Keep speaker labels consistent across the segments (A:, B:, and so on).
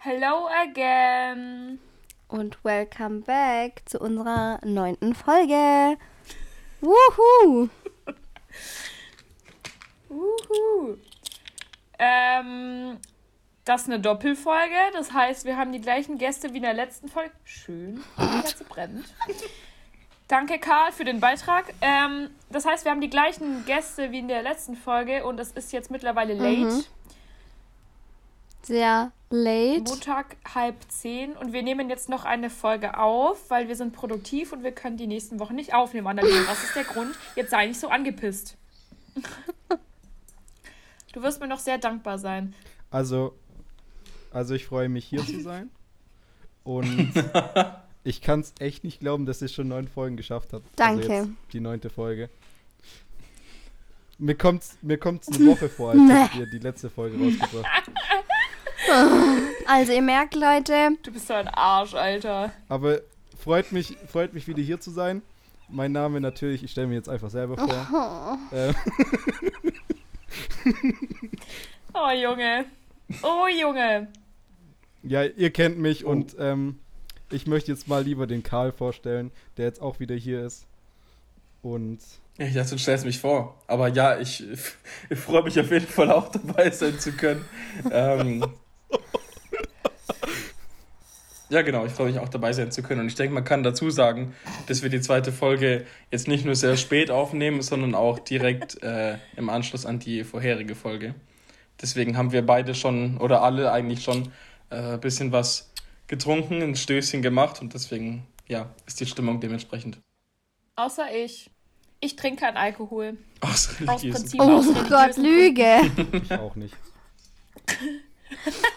A: Hello again.
B: Und welcome back zu unserer neunten Folge. Wuhu!
A: Wuhu. Ähm, das ist eine Doppelfolge. Das heißt, wir haben die gleichen Gäste wie in der letzten Folge. Schön. Die Kerze brennt. Danke, Karl, für den Beitrag. Ähm, das heißt, wir haben die gleichen Gäste wie in der letzten Folge und es ist jetzt mittlerweile late.
B: Mhm. Sehr late.
A: Montag halb zehn und wir nehmen jetzt noch eine Folge auf, weil wir sind produktiv und wir können die nächsten Wochen nicht aufnehmen, Annalena. Was ist der Grund? Jetzt sei nicht so angepisst. Du wirst mir noch sehr dankbar sein.
C: Also, also ich freue mich hier zu sein. Und ich kann es echt nicht glauben, dass ihr schon neun Folgen geschafft habt.
B: Danke.
C: Also jetzt die neunte Folge. Mir kommt's, mir kommt's eine Woche vor, als hättet ihr die letzte Folge rausgebracht.
B: Also ihr merkt, Leute,
A: Du bist so ein Arsch, Alter.
C: Aber freut mich, freut mich wieder hier zu sein. Mein Name natürlich, ich stelle mir jetzt einfach selber vor. Ähm,
A: Oh, Junge. Oh, Junge.
C: ja, ihr kennt mich und ähm, ich möchte jetzt mal lieber den Karl vorstellen, der jetzt auch wieder hier ist. Und
D: Ich dachte, du stellst mich vor. Aber ja, ich, ich freue mich auf jeden Fall auch dabei sein zu können. Ähm, ja, genau, ich freue mich auch dabei sein zu können. Und ich denke, man kann dazu sagen, dass wir die zweite Folge jetzt nicht nur sehr spät aufnehmen, sondern auch direkt äh, im Anschluss an die vorherige Folge. Deswegen haben wir beide schon, oder alle eigentlich schon, äh, ein bisschen was getrunken, ein Stößchen gemacht und deswegen, ja, ist die Stimmung dementsprechend.
A: Außer ich. Ich trinke keinen Alkohol.
D: Aus
A: Aus Prinzip.
B: oh
A: aus
B: Gott, Lüge.
C: ich auch nicht.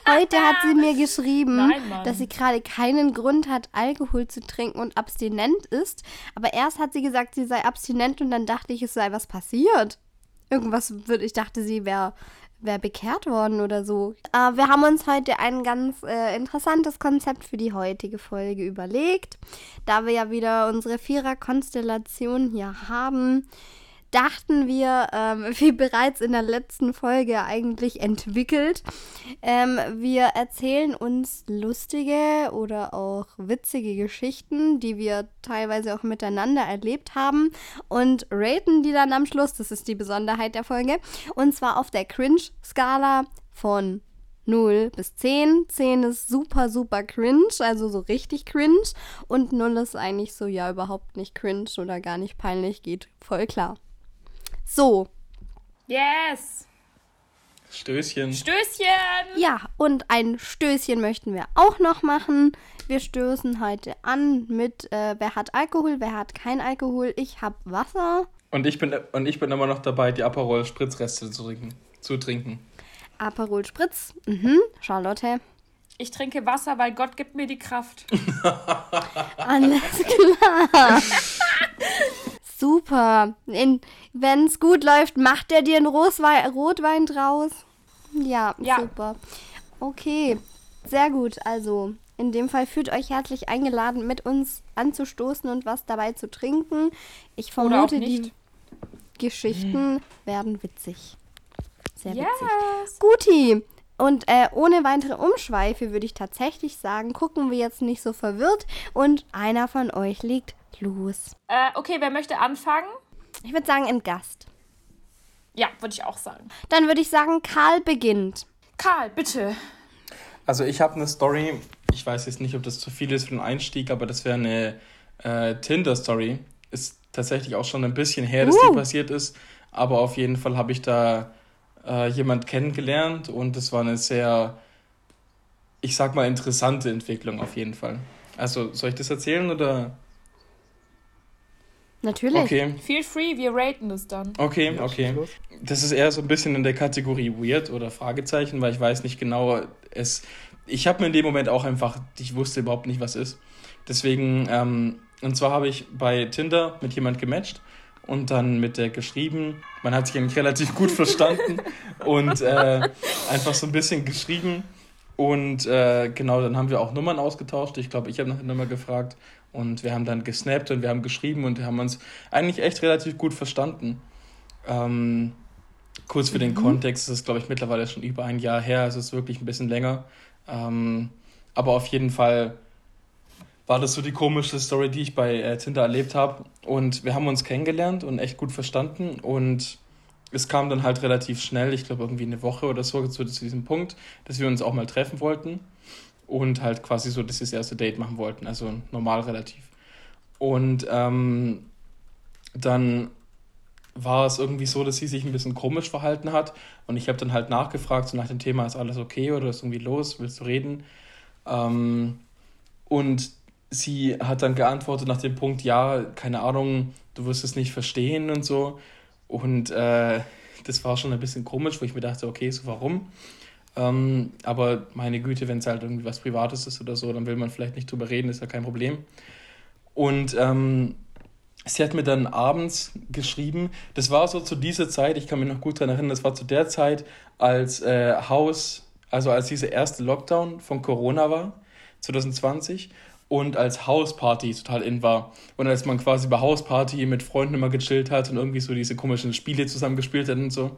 B: Heute hat sie mir geschrieben,
A: Nein,
B: dass sie gerade keinen Grund hat, Alkohol zu trinken und abstinent ist. Aber erst hat sie gesagt, sie sei abstinent und dann dachte ich, es sei was passiert. Irgendwas wird, ich dachte, sie wäre wär bekehrt worden oder so. Äh, wir haben uns heute ein ganz äh, interessantes Konzept für die heutige Folge überlegt. Da wir ja wieder unsere Vierer-Konstellation hier haben, dachten wir, ähm, wie bereits in der letzten Folge eigentlich entwickelt, ähm, wir erzählen uns lustige oder auch witzige Geschichten, die wir teilweise auch miteinander erlebt haben und raten die dann am Schluss. Das ist die Besonderheit der Folge. Und zwar auf der Cringe-Skala von 0 bis 10. 10 ist super, super cringe, also so richtig cringe. Und 0 ist eigentlich so, ja, überhaupt nicht cringe oder gar nicht peinlich, geht voll klar. So,
A: Yes.
D: Stößchen.
A: Stößchen.
B: ja, und ein Stößchen möchten wir auch noch machen. Wir stößen heute an mit, äh, wer hat Alkohol, wer hat kein Alkohol. Ich habe Wasser.
D: Und ich bin und ich bin immer noch dabei, die Aperol Spritzreste zu trinken. Zu trinken.
B: Aperol Spritz. Mhm. Charlotte.
A: Ich trinke Wasser, weil Gott gibt mir die Kraft.
B: Alles klar. Super. Wenn es gut läuft, macht er dir einen Roswein, Rotwein draus. Ja,
A: Ja.
B: super. Okay, sehr gut. Also, in dem Fall fühlt euch herzlich eingeladen, mit uns anzustoßen und was dabei zu trinken. Ich vermute, die
A: nicht.
B: Geschichten werden witzig. Sehr witzig.
A: Yes.
B: Guti. Und äh, ohne weitere Umschweife würde ich tatsächlich sagen, gucken wir jetzt nicht so verwirrt und einer von euch legt los.
A: Äh, okay, wer möchte anfangen?
B: Ich würde sagen, ein Gast.
A: Ja, würde ich auch sagen.
B: Dann würde ich sagen, Karl beginnt.
A: Karl, bitte.
D: Also ich habe eine Story, ich weiß jetzt nicht, ob das zu viel ist für den Einstieg, aber das wäre eine äh, Tinder-Story. Ist tatsächlich auch schon ein bisschen her, dass
B: Uh.
D: die passiert ist, aber auf jeden Fall habe ich da äh, jemand kennengelernt und es war eine sehr, ich sag mal, interessante Entwicklung auf jeden Fall. Also soll ich das erzählen oder?
B: Natürlich.
D: Okay.
A: Feel free, wir raten das dann.
D: Okay, okay. Das ist eher so ein bisschen in der Kategorie weird oder Fragezeichen, weil ich weiß nicht genau, es. Ich habe mir in dem Moment auch einfach, ich wusste überhaupt nicht, was ist. Deswegen, ähm, und zwar habe ich bei Tinder mit jemand gematcht und dann mit der geschrieben. Man hat sich eigentlich relativ gut verstanden und äh, einfach so ein bisschen geschrieben. Und äh, genau, dann haben wir auch Nummern ausgetauscht. Ich glaube, ich habe nach der Nummer gefragt und wir haben dann gesnappt und wir haben geschrieben und wir haben uns eigentlich echt relativ gut verstanden. Ähm, kurz für den Kontext, das ist, glaube ich, mittlerweile schon über ein Jahr her, es ist wirklich ein bisschen länger. Ähm, aber auf jeden Fall war das so die komischste Story, die ich bei äh, Tinder erlebt habe. Und wir haben uns kennengelernt und echt gut verstanden. Und es kam dann halt relativ schnell, ich glaube irgendwie eine Woche oder so, zu, diesem Punkt, dass wir uns auch mal treffen wollten. Und halt quasi so das erste Date machen wollten. Also normal relativ. Und ähm, dann war es irgendwie so, dass sie sich ein bisschen komisch verhalten hat. Und ich habe dann halt nachgefragt, so nach dem Thema, ist alles okay oder ist irgendwie los, willst du reden? Ähm, und sie hat dann geantwortet nach dem Punkt, ja, keine Ahnung, du wirst es nicht verstehen und so. Und äh, das war schon ein bisschen komisch, wo ich mir dachte, okay, so warum? Ähm, aber meine Güte, wenn es halt irgendwie was Privates ist oder so, dann will man vielleicht nicht drüber reden, ist ja kein Problem. Und ähm, sie hat mir dann abends geschrieben, das war so zu dieser Zeit, ich kann mich noch gut daran erinnern, das war zu der Zeit, als äh, Haus, also als dieser erste Lockdown von Corona war, 2020 und als Hausparty total in war. Und als man quasi bei Hausparty mit Freunden immer gechillt hat und irgendwie so diese komischen Spiele zusammen gespielt hat und so.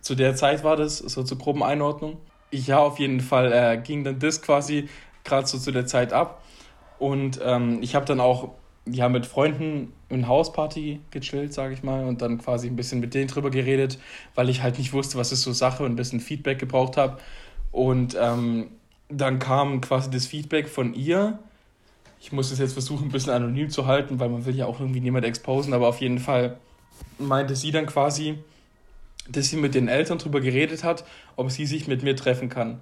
D: Zu der Zeit war das, so zur groben Einordnung. Ja, auf jeden Fall äh, ging dann das quasi gerade so zu der Zeit ab. Und ähm, ich habe dann auch ja, mit Freunden in Hausparty gechillt, sage ich mal, und dann quasi ein bisschen mit denen drüber geredet, weil ich halt nicht wusste, was ist so Sache und ein bisschen Feedback gebraucht habe. Und ähm, dann kam quasi das Feedback von ihr. Ich muss es jetzt versuchen, ein bisschen anonym zu halten, weil man will ja auch irgendwie niemand exposen, aber auf jeden Fall meinte sie dann quasi, dass sie mit den Eltern drüber geredet hat, ob sie sich mit mir treffen kann.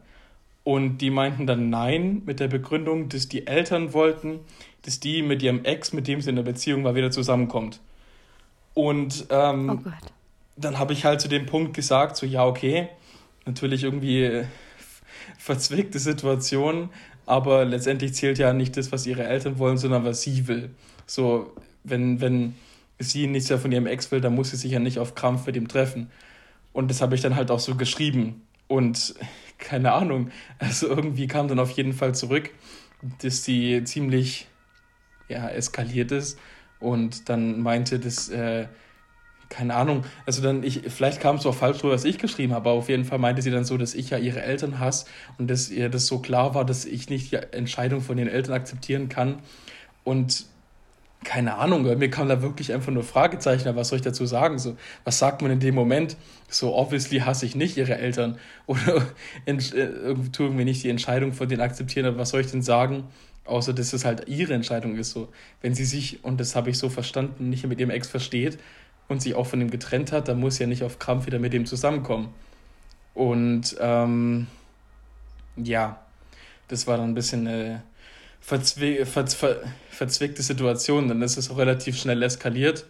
D: Und die meinten dann nein, mit der Begründung, dass die Eltern wollten, dass die mit ihrem Ex, mit dem sie in der Beziehung war, wieder zusammenkommt. Und ähm, oh dann habe ich halt zu dem Punkt gesagt, so ja, okay, natürlich irgendwie verzwickte Situation, aber letztendlich zählt ja nicht das, was ihre Eltern wollen, sondern was sie will. So, wenn, wenn sie nichts mehr von ihrem Ex will, dann muss sie sich ja nicht auf Krampf mit ihm treffen. Und das habe ich dann halt auch so geschrieben. Und keine Ahnung, also irgendwie kam dann auf jeden Fall zurück, dass sie ziemlich ja, eskaliert ist und dann meinte, dass, äh, keine Ahnung, also dann, ich, vielleicht kam es auch falsch rüber, was ich geschrieben habe, aber auf jeden Fall meinte sie dann so, dass ich ja ihre Eltern hasse und dass ihr das so klar war, dass ich nicht die Entscheidung von den Eltern akzeptieren kann und keine Ahnung, mir kam da wirklich einfach nur Fragezeichen, was soll ich dazu sagen? So, was sagt man in dem Moment? So, obviously hasse ich nicht ihre Eltern oder äh, tun wir nicht die Entscheidung von denen akzeptieren, aber was soll ich denn sagen? Außer, dass es halt ihre Entscheidung ist. So, wenn sie sich, und das habe ich so verstanden, nicht mit ihrem Ex versteht und sich auch von ihm getrennt hat, dann muss ja nicht auf Krampf wieder mit dem zusammenkommen. Und ähm, ja, das war dann ein bisschen eine verzwi ver ver verzwickte Situation, dann ist es auch relativ schnell eskaliert.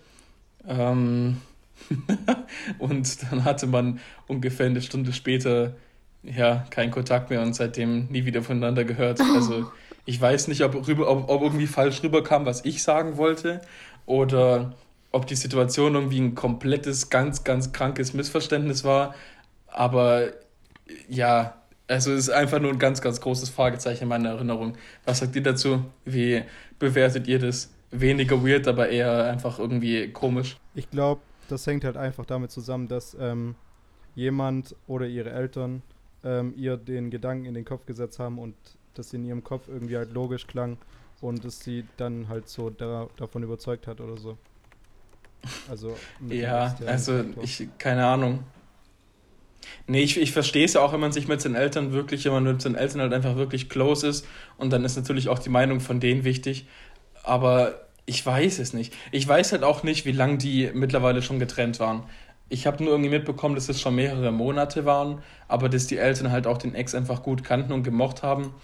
D: Ähm und dann hatte man ungefähr eine Stunde später ja keinen Kontakt mehr und seitdem nie wieder voneinander gehört. Also ich weiß nicht, ob, rüber, ob, ob irgendwie falsch rüberkam, was ich sagen wollte, oder ob die Situation irgendwie ein komplettes, ganz, ganz krankes Missverständnis war. Aber ja, also es ist einfach nur ein ganz, ganz großes Fragezeichen in meiner Erinnerung. Was sagt ihr dazu? Wie bewertet ihr das? Weniger weird, aber eher einfach irgendwie komisch.
C: Ich glaube, das hängt halt einfach damit zusammen, dass ähm, jemand oder ihre Eltern ähm, ihr den Gedanken in den Kopf gesetzt haben und das in ihrem Kopf irgendwie halt logisch klang und es sie dann halt so da, davon überzeugt hat oder so.
D: Also ja, also ich keine Ahnung. Nee, ich, ich verstehe es ja auch, wenn man sich mit seinen Eltern wirklich, wenn man mit seinen Eltern halt einfach wirklich close ist und dann ist natürlich auch die Meinung von denen wichtig. Aber ich weiß es nicht. Ich weiß halt auch nicht, wie lange die mittlerweile schon getrennt waren. Ich habe nur irgendwie mitbekommen, dass es schon mehrere Monate waren, aber dass die Eltern halt auch den Ex einfach gut kannten und gemocht haben.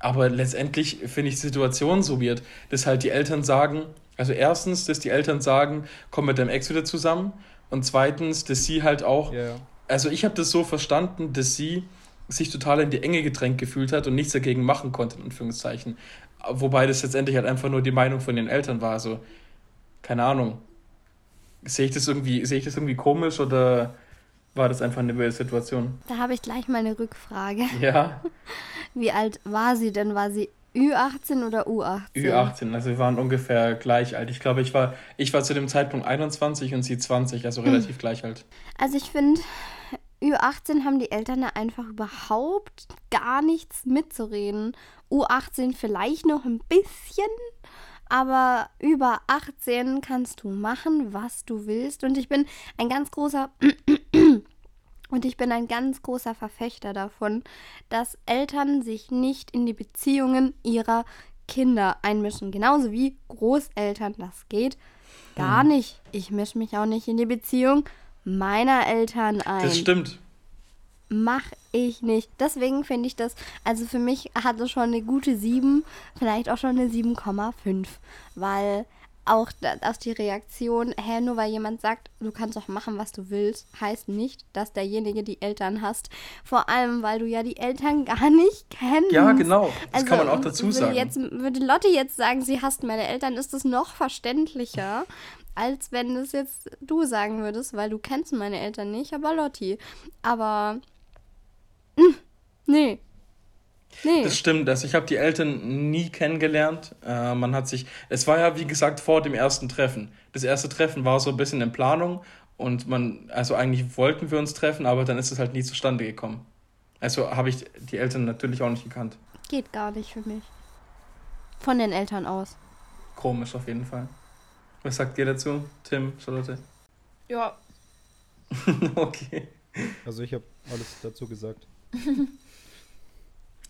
D: Aber letztendlich finde ich die Situation so weird, dass halt die Eltern sagen, also erstens, dass die Eltern sagen, komm mit deinem Ex wieder zusammen. Und zweitens, dass sie halt auch, yeah. also ich habe das so verstanden, dass sie sich total in die Enge gedrängt gefühlt hat und nichts dagegen machen konnte, in Anführungszeichen. Wobei das letztendlich halt einfach nur die Meinung von den Eltern war. Also, keine Ahnung. Sehe ich das irgendwie, sehe ich das irgendwie komisch oder war das einfach eine wilde Situation?
B: Da habe ich gleich mal eine Rückfrage. Ja. Wie alt war sie denn? War sie Ü18 oder U18?
D: Ü18, also wir waren ungefähr gleich alt. Ich glaube, ich war, ich war zu dem Zeitpunkt 21 und sie 20, also relativ hm. gleich alt.
B: Also ich finde, Ü18 haben die Eltern da einfach überhaupt gar nichts mitzureden. U18 vielleicht noch ein bisschen, aber über 18 kannst du machen, was du willst. Und ich bin ein ganz großer und ich bin ein ganz großer Verfechter davon, dass Eltern sich nicht in die Beziehungen ihrer Kinder einmischen. Genauso wie Großeltern das geht. Gar nicht. Ich mische mich auch nicht in die Beziehung meiner Eltern ein.
D: Das stimmt.
B: Mach ich nicht. Deswegen finde ich das, also für mich hat es schon eine gute 7, vielleicht auch schon eine 7,5. Weil auch da- dass die Reaktion, hä, nur weil jemand sagt, du kannst doch machen, was du willst, heißt nicht, dass derjenige die Eltern hasst. Vor allem, weil du ja die Eltern gar nicht kennst.
D: Ja, genau. Das kann man auch dazu
B: würde
D: sagen.
B: Jetzt, würde Lotte jetzt sagen, sie hasst meine Eltern, ist das noch verständlicher, als wenn es jetzt du sagen würdest, weil du kennst meine Eltern nicht, aber Lotti. Aber mm, nee. Nee.
D: Das stimmt, also ich habe die Eltern nie kennengelernt. Äh, man hat sich, es war ja wie gesagt vor dem ersten Treffen. Das erste Treffen war so ein bisschen in Planung und man, also eigentlich wollten wir uns treffen, aber dann ist es halt nie zustande gekommen. Also habe ich die Eltern natürlich auch nicht gekannt.
B: Geht gar nicht für mich. Von den Eltern aus.
D: Komisch auf jeden Fall. Was sagt ihr dazu, Tim, Charlotte?
A: Ja,
D: okay.
C: Also ich habe alles dazu gesagt.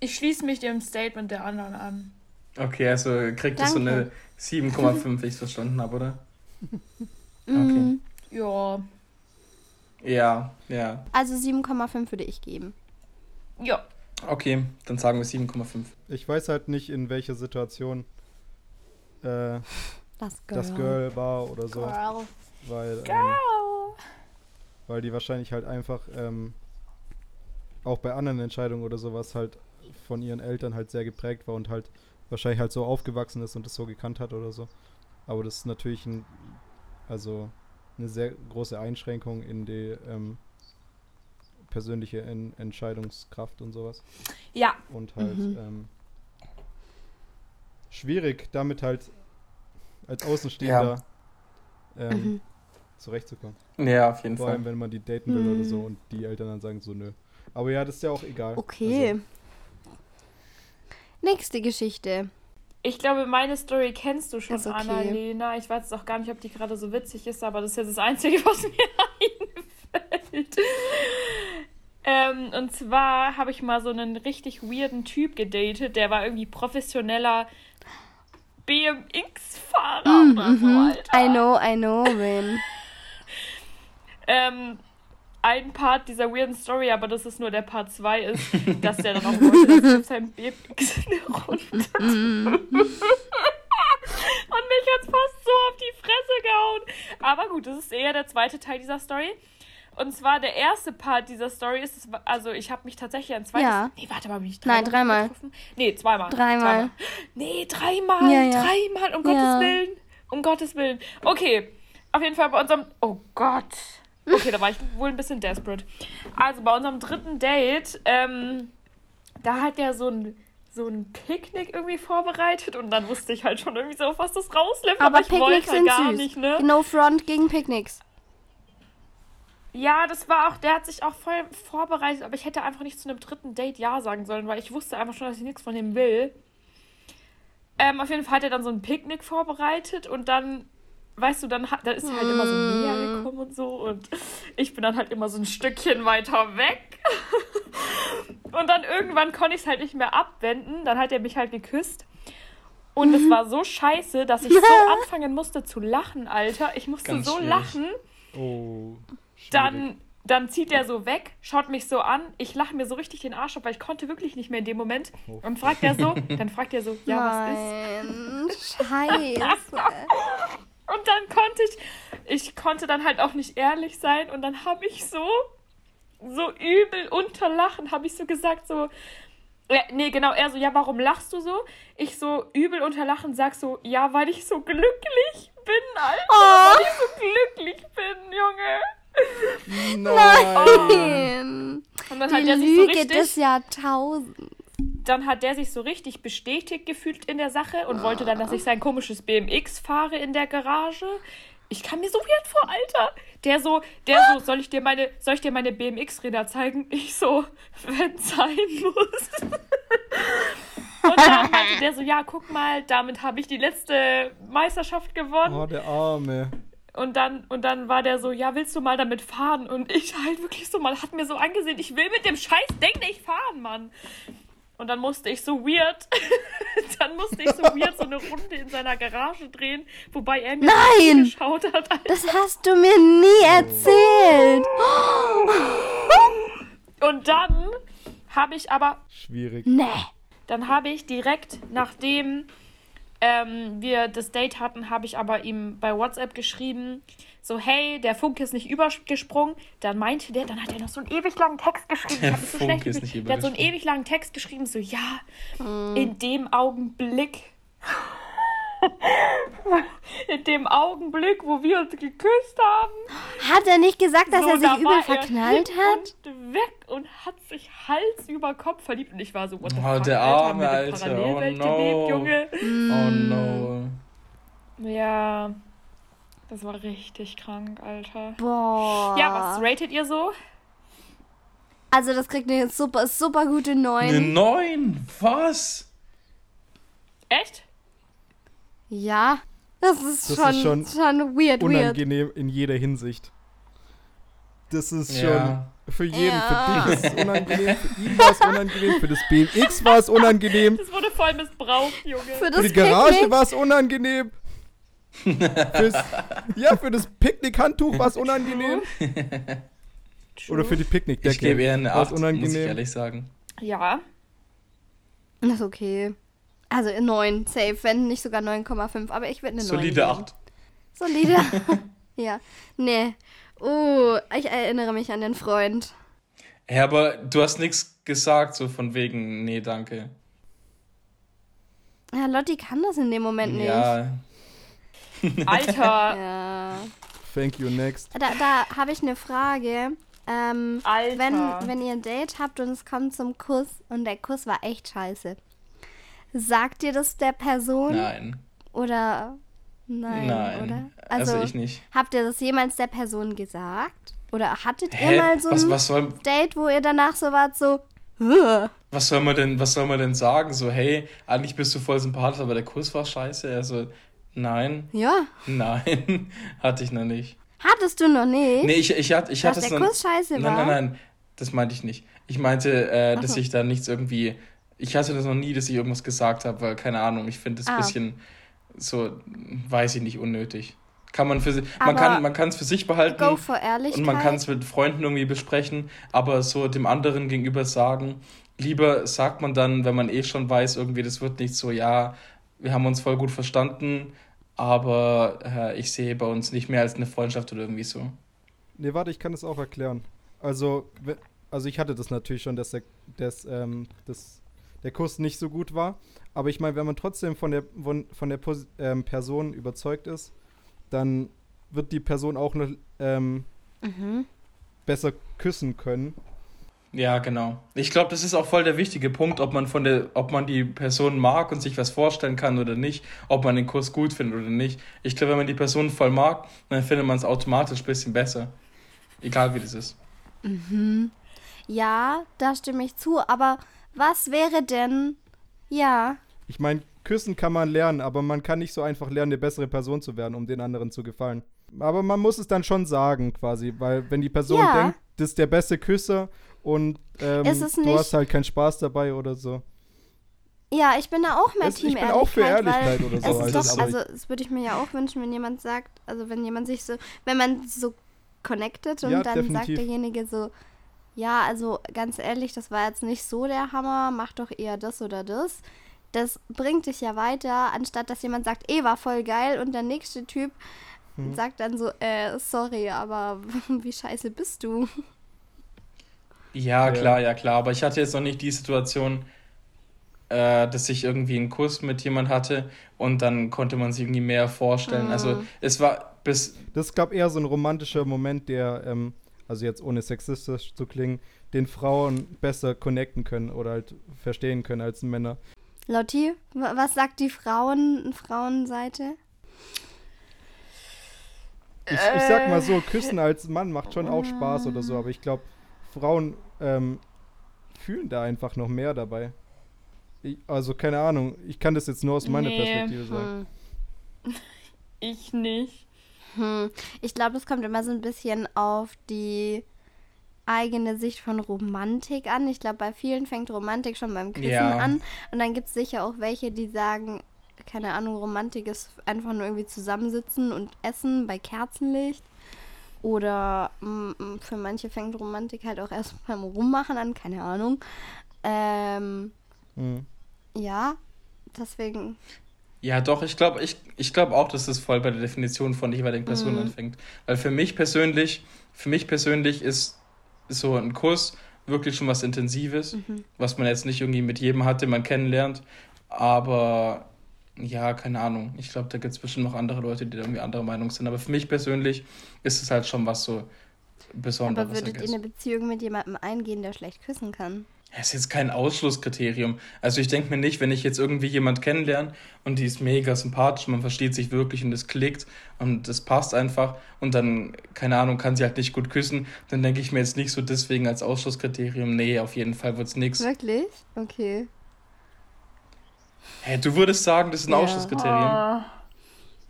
A: ich schließe mich dem Statement der anderen an.
D: Okay, also kriegt das so eine
B: Danke.
D: 7,5, wie ich es verstanden habe, oder?
B: Mm,
A: Ja,
D: Ja, ja.
B: Also 7,5 würde ich geben.
A: ja.
D: Okay, dann sagen wir 7,5.
C: Ich weiß halt nicht, in welcher Situation äh,
B: Das Girl.
C: das Girl war oder so.
A: Girl.
C: Weil, ähm,
A: Girl.
C: weil die wahrscheinlich halt einfach ähm, auch bei anderen Entscheidungen oder sowas halt von ihren Eltern halt sehr geprägt war und halt wahrscheinlich halt so aufgewachsen ist und es so gekannt hat oder so. Aber das ist natürlich ein, also eine sehr große Einschränkung in die ähm, persönliche en Entscheidungskraft und sowas.
A: Ja,
C: Und halt
B: Mhm.
C: ähm, schwierig, damit halt als Außenstehender ähm,
B: Mhm.
C: zurechtzukommen.
D: Ja, auf jeden
C: Vor
D: Fall.
C: allem, wenn man die daten will oder so
B: Hm.
C: und die Eltern dann sagen so, nö. Aber ja, das ist ja auch egal.
B: Okay.
C: Also,
B: Nächste Geschichte.
A: ich glaube, meine Story kennst du schon,
B: okay.
A: Annalena. Ich weiß auch gar nicht, ob die gerade so witzig ist, aber das ist jetzt das Einzige, was mir einfällt. Ähm, und zwar habe ich mal so einen richtig weirden Typ gedatet, der war irgendwie professioneller BMX-Fahrer oder so,
B: Mhm.
A: Alter.
B: I know, I know, wen.
A: ähm, ein Part dieser weirden Story, aber das ist nur der Part 2 ist, dass der dann auch wollte, dass auf seinem BMX runter Und mich hat's fast so auf die Fresse gehauen. Aber gut, das ist eher der zweite Teil dieser Story. Und zwar der erste Part dieser Story ist, es also ich habe mich tatsächlich ein zweites.
B: Ja.
A: Nee, warte mal, bin ich
B: Nein, dreimal.
A: getroffen? Nee, zweimal.
B: Dreimal.
A: Zweimal. Nee, dreimal.
B: Ja, ja.
A: Dreimal, um. Gottes Willen. Um Gottes Willen. Okay, auf jeden Fall bei unserem. Oh Gott. Okay, da war ich wohl ein bisschen desperate. Also bei unserem dritten Date, ähm, da hat er so ein, so ein Picknick irgendwie vorbereitet und dann wusste ich halt schon irgendwie so, was das rausläuft.
B: Aber
A: ich
B: Picknicks
A: wollte
B: sind
A: gar
B: süß.
A: nicht, ne?
B: No Front gegen Picknicks.
A: Ja, das war auch, der hat sich auch voll vorbereitet, aber ich hätte einfach nicht zu einem dritten Date Ja sagen sollen, weil ich wusste einfach schon, dass ich nichts von ihm will. Ähm, auf jeden Fall hat er dann so ein Picknick vorbereitet und dann, weißt du, dann, dann ist er halt immer so näher gekommen und so und ich bin dann halt immer so ein Stückchen weiter weg. und dann irgendwann konnte ich es halt nicht mehr abwenden, dann hat er mich halt geküsst. Und es war so scheiße, dass ich so anfangen musste zu lachen, Alter. Ich musste
D: Ganz
A: so
D: schwierig.
A: lachen.
C: oh, schwierig.
A: Dann, dann zieht er so weg, schaut mich so an. Ich lache mir so richtig den Arsch ab, weil ich konnte wirklich nicht mehr in dem Moment.
C: Oh.
A: Und fragt er so, dann fragt er so, ja, was ist?
B: Nein, scheiße.
A: Und dann konnte ich, ich konnte dann halt auch nicht ehrlich sein. Und dann habe ich so, so übel unter Lachen, habe ich so gesagt, so, äh, nee, genau, er so, ja, warum lachst du so? Ich so übel unter Lachen sag so, ja, weil ich so glücklich bin, Alter.
B: Oh.
A: Weil ich so glücklich bin, Junge.
C: Nein!
B: Nein.
A: Und dann
B: Die
A: hat er sich so
B: Lüge
A: richtig...
B: des Jahrtausends.
A: Dann hat der sich so richtig bestätigt gefühlt in der Sache und wollte dann, dass ich sein komisches BMX fahre in der Garage. Ich kam mir so weird vor, Alter. Der so, der so, soll ich dir meine, soll ich dir meine BMX-Räder zeigen? Ich so, wenn sein muss. Und dann meinte der so, ja, guck mal, damit habe ich die letzte Meisterschaft gewonnen.
C: Oh, der Arme.
A: Und dann, und dann war der so, ja, willst du mal damit fahren? Und ich halt wirklich so mal, hat mir so angesehen, ich will mit dem scheiß Ding nicht fahren, Mann. Und dann musste ich so weird, dann musste ich so weird so eine Runde in seiner Garage drehen, wobei er mir
B: Nein!
A: geschaut hat. Alter.
B: Das hast du mir nie erzählt.
A: Und dann habe ich aber
C: Schwierig.
B: Nee.
A: Dann habe ich direkt, nachdem ähm, wir das Date hatten, habe ich aber ihm bei WhatsApp geschrieben, so, hey, der Funke ist nicht übergesprungen. Dann meinte der, dann hat er noch so einen ewig langen Text geschrieben.
D: Der
A: ich hab mich so
D: Funke
A: schlecht
D: ist nicht
A: Der hat so einen ewig langen Text geschrieben, so, ja, in dem Augenblick. in dem Augenblick, wo wir uns geküsst haben.
B: Hat er nicht gesagt, dass
A: so,
B: er sich
A: da
B: übel verknallt hat?
A: Und weg und hat sich Hals über Kopf verliebt. Und ich war so, what the
D: Oh,
A: fuck,
D: der
A: Alter,
D: arme Alter.
A: Parallelwelt
D: Oh, no.
A: gelebt, Junge.
D: Oh no.
A: Ja, das war richtig krank, Alter.
B: Boah.
A: Ja, was ratet ihr so?
B: Also das kriegt eine super, super gute 9.
D: Eine 9? Was?
A: Echt?
B: Ja. Das ist
C: Das
B: schon,
C: ist schon
B: schon weird, weird.
C: Unangenehm in jeder Hinsicht. Das ist
D: Ja.
C: schon für jeden.
B: Ja.
C: Für dich ist es unangenehm, für ihn war es unangenehm, für das BMX war es unangenehm,
A: Das wurde voll missbraucht, Junge.
B: Für
C: für
B: das
C: die Garage war es unangenehm. Fürs, ja, für das Picknickhandtuch war es unangenehm. Oder für die Picknickdecke.
D: Ich gebe eher eine
C: War's
D: 8, muss ich
C: unangenehm.
D: ehrlich sagen.
A: Ja.
B: Das ist okay. Also 9, safe, wenn nicht sogar 9,5. Aber ich würde eine 9
D: Solide
B: geben.
D: 8.
B: Solide. ja. Nee. Oh, ich erinnere mich an den Freund.
D: Ja, aber du hast nichts gesagt, so von wegen, nee, danke.
B: Ja, Lotti kann das in dem Moment nicht.
D: Ja,
A: Alter.
B: Ja.
C: Thank you, next.
B: Da, da habe ich eine Frage. Ähm,
A: Alter.
B: wenn, wenn ihr ein Date habt und es kommt zum Kuss und der Kuss war echt scheiße, sagt ihr das der Person
D: nein.
B: oder nein,
D: Nein.
B: oder?
D: Also, ich nicht.
B: habt ihr das jemals der Person gesagt? Oder hattet
D: Hä?
B: ihr mal so
D: was,
B: ein
D: was, soll,
B: Date, wo ihr danach so wart, so,
D: was, soll man denn, was soll man denn sagen? So, hey, eigentlich bist du voll sympathisch, aber der Kuss war scheiße. Also, nein,
B: ja,
D: nein, hatte ich noch nicht.
B: hattest du noch nicht?
D: Nee, ich, ich, hatte, ich hatte es
B: der
D: noch
B: Kuss scheiße
D: Nein,
B: war?
D: nein, nein, das meinte ich nicht. Ich meinte, äh, dass ich da nichts irgendwie. Ich hatte das noch nie, dass ich irgendwas gesagt habe, weil, keine Ahnung, ich finde das ein
B: Ah.
D: bisschen so, weiß ich nicht, unnötig. Kann man für sich, man kann man kann es für sich behalten und man kann es mit Freunden irgendwie besprechen, aber so dem anderen gegenüber sagen, lieber sagt man dann, wenn man eh schon weiß, irgendwie, das wird nicht so, ja, wir haben uns voll gut verstanden, aber äh, ich sehe bei uns nicht mehr als eine Freundschaft oder irgendwie so.
C: Nee, warte, ich kann das auch erklären. Also, we- also ich hatte das natürlich schon, dass der, dass, ähm, dass der Kuss nicht so gut war. Aber ich meine, wenn man trotzdem von der, von, von der Pos ähm, Person überzeugt ist, dann wird die Person auch noch ähm,
B: Mhm.
C: besser küssen können.
D: Ja, genau. Ich glaube, das ist auch voll der wichtige Punkt, ob man von der, ob man die Person mag und sich was vorstellen kann oder nicht, ob man den Kurs gut findet oder nicht. Ich glaube, wenn man die Person voll mag, dann findet man es automatisch ein bisschen besser. Egal wie das ist.
B: Ja, da stimme ich zu, aber was wäre denn, ja,
C: Ich meine, küssen kann man lernen, aber man kann nicht so einfach lernen, eine bessere Person zu werden, um den anderen zu gefallen. Aber man muss es dann schon sagen, quasi, weil wenn die Person
B: Ja.
C: denkt, das ist der beste Küsser und ähm,
B: Ist es
C: du hast halt keinen Spaß dabei oder so.
B: ja, ich bin da auch mehr
C: Es- ich
B: Team
C: bin auch für
B: Ehrlichkeit,
C: oder
B: es
C: so,
B: ist
C: halt,
B: doch,
C: aber
B: also das würde ich mir ja auch wünschen, wenn jemand sagt, also wenn jemand sich so, wenn man so connected und
C: Ja,
B: dann sagt
C: definitiv.
B: derjenige so, ja, also ganz ehrlich, das war jetzt nicht so der Hammer, mach doch eher das oder das. Das bringt dich ja weiter, anstatt dass jemand sagt, eh, war voll geil und der nächste Typ
C: Mhm.
B: sagt dann so, äh, sorry, aber wie scheiße bist du?
D: Ja, klar, ja, klar. Aber ich hatte jetzt noch nicht die Situation, äh, dass ich irgendwie einen Kuss mit jemand hatte und dann konnte man sich irgendwie mehr vorstellen. Also, es war bis.
C: Das ist, glaube eher so ein romantischer Moment, der, ähm, also jetzt ohne sexistisch zu klingen, den Frauen besser connecten können oder halt verstehen können als Männer.
B: Lotti, wa- was sagt die Frauen, Frauenseite?
C: Ich, ich sag mal so, Küssen als Mann macht schon auch Spaß oder so, aber ich glaube, Frauen ähm, fühlen da einfach noch mehr dabei. Ich, also keine Ahnung, ich kann das jetzt nur aus meiner
A: Nee.
C: Perspektive sagen.
B: Hm.
A: Ich nicht.
B: Hm. Ich glaube, es kommt immer so ein bisschen auf die eigene Sicht von Romantik an. Ich glaube, bei vielen fängt Romantik schon beim Küssen
D: Ja.
B: an. Und dann gibt es sicher auch welche, die sagen, keine Ahnung, Romantik ist einfach nur irgendwie zusammensitzen und essen bei Kerzenlicht. Oder mm, für manche fängt Romantik halt auch erst beim Rummachen an, keine Ahnung. Ähm,
C: Mhm.
B: ja, deswegen.
D: Ja, doch, ich glaube ich, ich glaub auch, dass das voll bei der Definition von jeweiligen Person
B: Mhm.
D: anfängt. Weil für mich persönlich, für mich persönlich ist so ein Kuss wirklich schon was Intensives,
B: Mhm.
D: was man jetzt nicht irgendwie mit jedem hat, den man kennenlernt. Aber ja, keine Ahnung. Ich glaube, da gibt es bestimmt noch andere Leute, die da irgendwie anderer Meinung sind. Aber für mich persönlich ist es halt schon was so Besonderes.
B: Aber würdet ihr eine Beziehung mit jemandem eingehen, der schlecht küssen kann?
D: Ja, ist jetzt kein Ausschlusskriterium. Also ich denke mir nicht, wenn ich jetzt irgendwie jemand kennenlerne und die ist mega sympathisch, man versteht sich wirklich und es klickt und es passt einfach und dann, keine Ahnung, kann sie halt nicht gut küssen, dann denke ich mir jetzt nicht so deswegen als Ausschlusskriterium, nee, auf jeden Fall wird's nix.
B: Wirklich? Okay.
D: Hä, du würdest sagen, das ist ein
B: Ja.
D: Ausschlusskriterium?
A: Ah.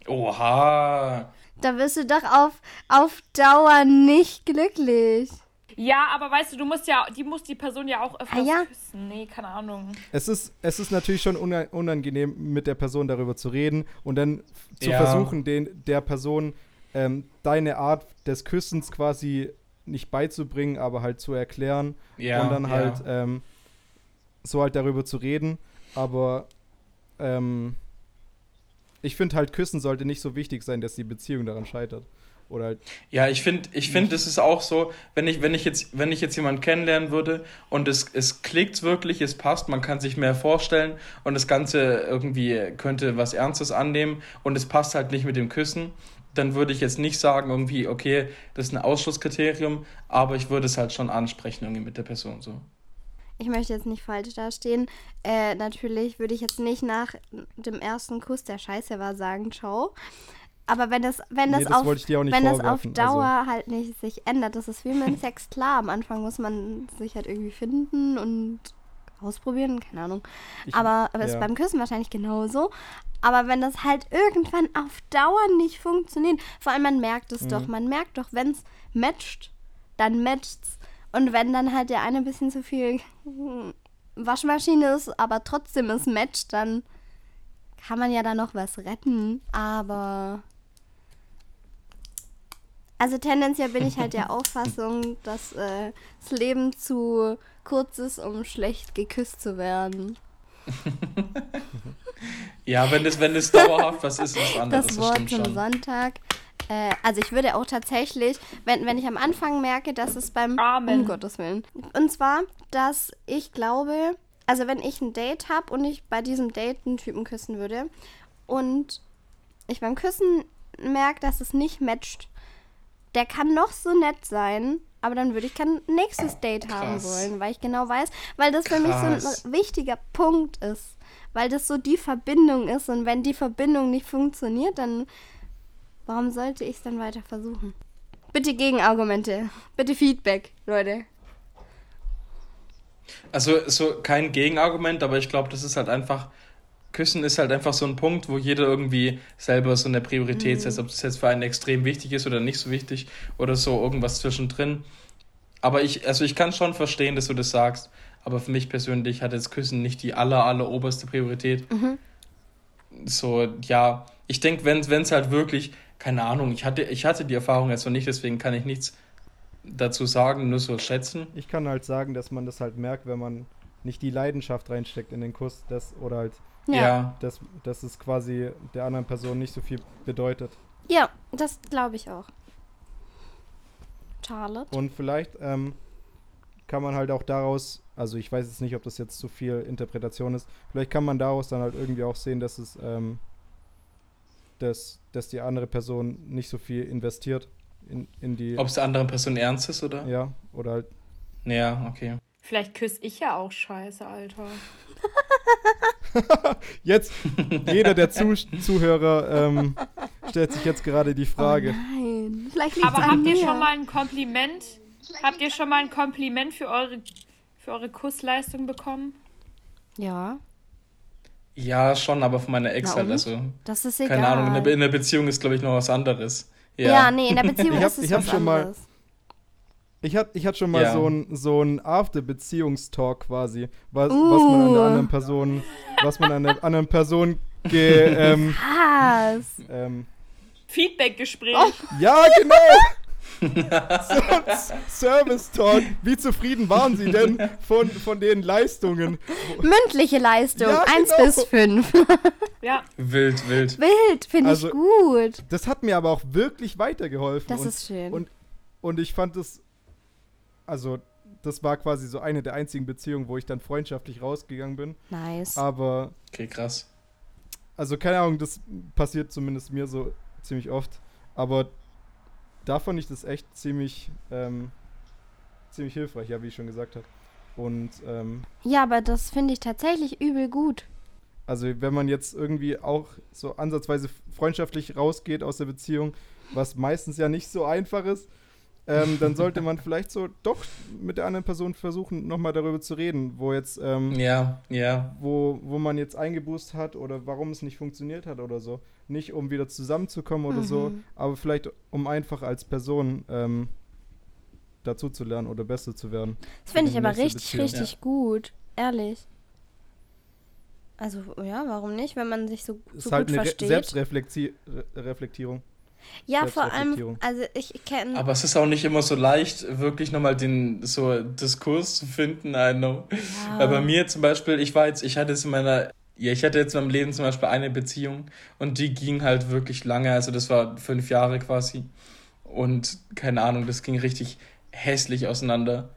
D: Oha.
B: Da wirst du doch auf, auf Dauer nicht glücklich.
A: Ja, aber weißt du, du musst ja, die muss die Person ja auch öfters
B: Ah, ja.
A: küssen. Nee, keine Ahnung.
C: Es ist, es ist natürlich schon una- unangenehm, mit der Person darüber zu reden und dann zu
D: Ja.
C: versuchen, den, der Person ähm, deine Art des Küssens quasi nicht beizubringen, aber halt zu erklären
D: Ja,
C: und dann
D: ja.
C: halt ähm, so halt darüber zu reden. Aber ähm, ich finde halt, Küssen sollte nicht so wichtig sein, dass die Beziehung daran scheitert. Oder halt,
D: Ja, ich finde, ich finde, es ist auch so, wenn ich, wenn ich jetzt, wenn ich jetzt jemanden kennenlernen würde und es, es klickt wirklich, es passt, man kann sich mehr vorstellen und das Ganze irgendwie könnte was Ernstes annehmen und es passt halt nicht mit dem Küssen, dann würde ich jetzt nicht sagen, irgendwie, okay, das ist ein Ausschlusskriterium, aber ich würde es halt schon ansprechen, irgendwie mit der Person so.
B: Ich möchte jetzt nicht falsch dastehen. Äh, natürlich würde ich jetzt nicht nach dem ersten Kuss, der scheiße war, sagen, ciao. Aber wenn das, wenn das
C: Nee, das
B: auf, wenn das auf
C: vorwerfen,
B: Dauer halt nicht sich ändert, das ist wie mit Sex klar. Am Anfang muss man sich halt irgendwie finden und ausprobieren, keine Ahnung.
C: ich,
B: Aber, aber ist
C: ja.
B: beim Küssen wahrscheinlich genauso. Aber wenn das halt irgendwann auf Dauer nicht funktioniert, vor allem man merkt es
C: Mhm.
B: doch, man merkt doch, wenn es matcht, dann matcht's. Und wenn dann halt der eine ein bisschen zu viel hm, Waschmaschine ist, aber trotzdem es matcht, dann kann man ja da noch was retten. Aber also tendenziell bin ich halt der Auffassung, dass äh, das Leben zu kurz ist, um schlecht geküsst zu werden.
D: Ja, wenn das, wenn dauerhaft was ist, was anderes,
B: das
D: das,
B: Wort zum. Sonntag. Äh, also ich würde auch tatsächlich, wenn, wenn ich am Anfang merke, dass es beim
A: Amen.
B: um Gottes Willen. Und zwar, dass ich glaube, also wenn ich ein Date habe und ich bei diesem Date einen Typen küssen würde und ich beim Küssen merke, dass es nicht matcht, der kann noch so nett sein, aber dann würde ich kein nächstes Date haben
D: Krass.
B: wollen, weil ich genau weiß, weil das für mich
D: Krass.
B: so ein wichtiger Punkt ist. Weil das so die Verbindung ist und wenn die Verbindung nicht funktioniert, dann warum sollte ich es dann weiter versuchen? Bitte Gegenargumente. Bitte Feedback, Leute.
D: Also so kein Gegenargument, aber ich glaube, das ist halt einfach, Küssen ist halt einfach so ein Punkt, wo jeder irgendwie selber so eine Priorität setzt, ob das jetzt für einen extrem wichtig ist oder nicht so wichtig oder so irgendwas zwischendrin. Aber ich, also ich kann schon verstehen, dass du das sagst, aber für mich persönlich hat jetzt Küssen nicht die aller, aller oberste Priorität. So, ja, ich denke, wenn es halt wirklich, keine Ahnung, ich hatte, ich hatte die Erfahrung jetzt noch nicht, deswegen kann ich nichts dazu sagen, nur so schätzen.
C: Ich kann halt sagen, dass man das halt merkt, wenn man nicht die Leidenschaft reinsteckt in den Kuss, das, oder halt,
D: ja.
C: dass, dass es quasi der anderen Person nicht so viel bedeutet.
B: Ja, das glaube ich auch. Charlotte?
C: Und vielleicht ähm, kann man halt auch daraus, also ich weiß jetzt nicht, ob das jetzt zu viel Interpretation ist, vielleicht kann man daraus dann halt irgendwie auch sehen, dass es, ähm, dass, dass die andere Person nicht so viel investiert in, in die,
D: Ob es der anderen Person ernst ist, oder?
C: ja, oder halt,
D: Ja, okay.
A: Vielleicht küsse ich ja auch scheiße, Alter.
C: jetzt, jeder der Zu Zuhörer ähm, stellt sich jetzt gerade die Frage.
B: Oh nein. Vielleicht liegt's
A: Aber habt ihr schon mal ein Kompliment? Habt ihr schon mal ein Kompliment für eure, für eure Kussleistung bekommen?
B: Ja,
D: Ja, schon, aber von meiner Ex
B: Na
D: halt. Also,
B: das ist egal.
D: keine Ahnung, in der, in der Beziehung ist, glaube ich, noch was anderes.
B: ja.
D: Ja,
B: nee, in der Beziehung
C: Ich hab-
B: ist es
C: ich hab
B: was
C: schon mal-
B: anderes.
C: Ich hatte ich hatte schon mal
D: Ja.
C: so ein so ein After-Beziehungstalk quasi, was, was man an der
B: Uh.
C: anderen Person, was man an der anderen Person ge, ähm,
B: Was?
C: ähm,
A: Feedback-Gespräch.
B: Oh.
C: ja genau. so ein S- Service-Talk. Wie zufrieden waren Sie denn von, von den Leistungen?
B: Mündliche Leistung,
C: Ja,
B: 1
C: genau.
B: bis 5.
A: Ja,
D: wild, wild.
B: Wild, finde
C: Also-
B: ich gut.
C: Das hat mir aber auch wirklich weitergeholfen.
B: Das
C: und,
B: ist schön.
C: und- und ich fand es, also das war quasi so eine der einzigen Beziehungen, wo ich dann freundschaftlich rausgegangen bin.
B: nice.
C: Aber
D: Okay, krass.
C: Also keine Ahnung, das passiert zumindest mir so ziemlich oft. Aber da fand ich das echt ziemlich, ähm, ziemlich hilfreich, ja, wie ich schon gesagt habe. Und ähm,
B: Ja, aber das finde ich tatsächlich übel gut.
C: also wenn man jetzt irgendwie auch so ansatzweise freundschaftlich rausgeht aus der Beziehung, was meistens ja nicht so einfach ist, ähm, dann sollte man vielleicht so doch mit der anderen Person versuchen, nochmal darüber zu reden, wo jetzt, ähm,
D: Ja, ja.
C: wo, wo man jetzt eingeboost hat oder warum es nicht funktioniert hat oder so. Nicht um wieder zusammenzukommen oder so,
B: Mhm.
C: aber vielleicht um einfach als Person ähm, dazu zu lernen oder besser zu werden.
B: Das finde ich aber richtig,
C: Beziehung.
B: richtig gut. Ehrlich. Also, ja, warum nicht, wenn man sich so,
C: Es
B: so
C: ist halt
B: gut
C: eine Re
B: versteht?
C: Selbstreflektierung.
B: ja, vor allem, also ich kenne.
D: Aber es ist auch nicht immer so leicht, wirklich nochmal den so Diskurs zu finden, I know. Weil bei mir zum Beispiel, ich war jetzt, ich hatte jetzt in meiner, ja, ich hatte jetzt in meinem Leben zum Beispiel eine Beziehung und die ging halt wirklich lange, also das war fünf Jahre quasi. Und keine Ahnung, das ging richtig hässlich auseinander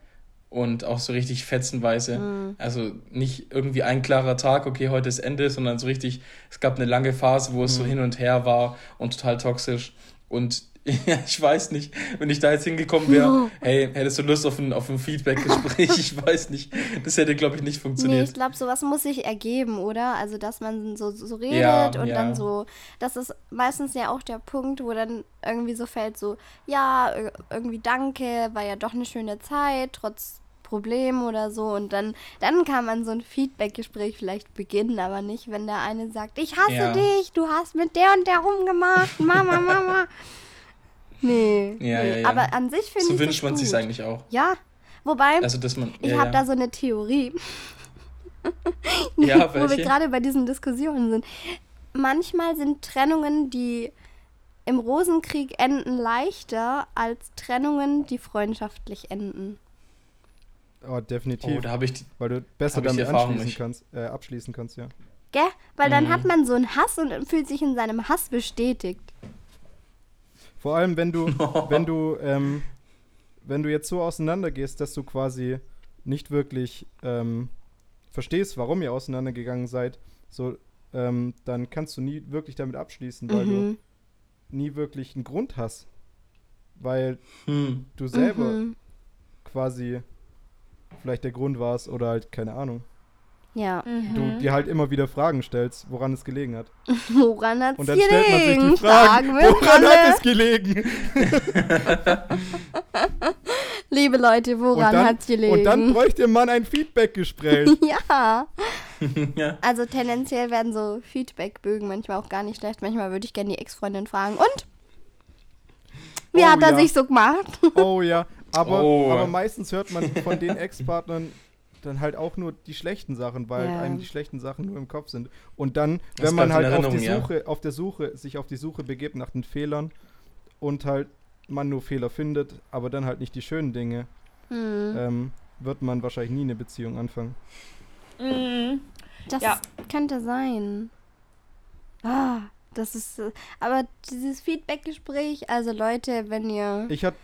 D: und auch so richtig fetzenweise.
B: Mhm.
D: Also nicht irgendwie ein klarer Tag, okay, heute ist Ende, sondern so richtig, es gab eine lange Phase, wo es so hin und her war und total toxisch. Und ja, ich weiß nicht, wenn ich da jetzt hingekommen wäre, hey, hättest du Lust auf ein, auf ein Feedback-Gespräch? Ich weiß nicht. Das hätte, glaube ich, nicht
B: Nee,
D: funktioniert.
B: ich glaube, sowas muss sich ergeben, oder? Also, dass man so, so redet
D: Ja,
B: und
D: ja.
B: dann so. Das ist meistens ja auch der Punkt, wo dann irgendwie so fällt, so, ja, ir- irgendwie danke, war ja doch eine schöne Zeit, trotz Problem oder so. Und dann, dann kann man so ein Feedback-Gespräch vielleicht beginnen, aber nicht, wenn der eine sagt, ich hasse
D: Ja.
B: dich, du hast mit der und der rumgemacht, Mama, Mama. Nee.
D: Ja,
B: nee.
D: ja, ja.
B: Aber an sich finde
D: So
B: ich
D: wünscht
B: das
D: man sich eigentlich auch.
B: Ja, wobei,
D: Also, dass man.
B: ich
D: ja,
B: habe
D: ja.
B: da so eine Theorie.
D: Ja,
B: wo wir
D: welche?
B: gerade bei diesen Diskussionen sind. Manchmal sind Trennungen, die im Rosenkrieg enden, leichter als Trennungen, die freundschaftlich enden.
C: Oh, definitiv.
D: Oh, da habe ich die,
C: weil du besser damit anschließen kannst, äh, abschließen kannst, ja.
B: Gell? Weil dann
D: Mhm.
B: hat man so einen Hass und fühlt sich in seinem Hass bestätigt.
C: Vor allem, wenn du, wenn du, ähm, wenn du jetzt so auseinandergehst, dass du quasi nicht wirklich ähm, verstehst, warum ihr auseinandergegangen seid, so, ähm, dann kannst du nie wirklich damit abschließen, weil du
B: Mhm.
C: nie wirklich einen Grund hast. Weil
D: hm.
C: du selber
B: Mhm.
C: quasi vielleicht der Grund warst oder halt, keine Ahnung,
B: Ja.
A: Mhm.
C: du dir halt immer wieder Fragen stellst, woran es gelegen hat.
B: Woran hat
C: Und
B: es
C: dann stellt man sich
B: gelegen?
C: die Fragen,
B: Fragen wir
C: woran hat es gelegen?
B: Liebe Leute, woran
C: und
B: hat es gelegen?
C: Und dann bräuchte man ein Feedback-Gespräch.
B: ja.
D: ja.
B: Also tendenziell werden so Feedbackbögen manchmal auch gar nicht schlecht. Manchmal würde ich gerne die Ex-Freundin fragen. Und? Wie
C: Oh
B: hat er
C: ja.
B: sich so gemacht?
C: Oh ja, aber,
D: Oh.
C: aber meistens hört man von den Ex-Partnern dann halt auch nur die schlechten Sachen, weil
B: Ja.
C: einem die schlechten Sachen nur im Kopf sind. Und dann,
D: Das
C: wenn man halt
D: in
C: auf die Suche, auf der Suche, sich auf die Suche begibt nach den Fehlern und halt man nur Fehler findet, aber dann halt nicht die schönen Dinge,
B: Hm.
C: ähm, wird man wahrscheinlich nie eine Beziehung anfangen.
A: Mhm.
B: Das
A: Ja.
B: könnte sein. Ah, das ist. äh, Aber dieses Feedbackgespräch, also Leute, wenn ihr.
C: Ich hatte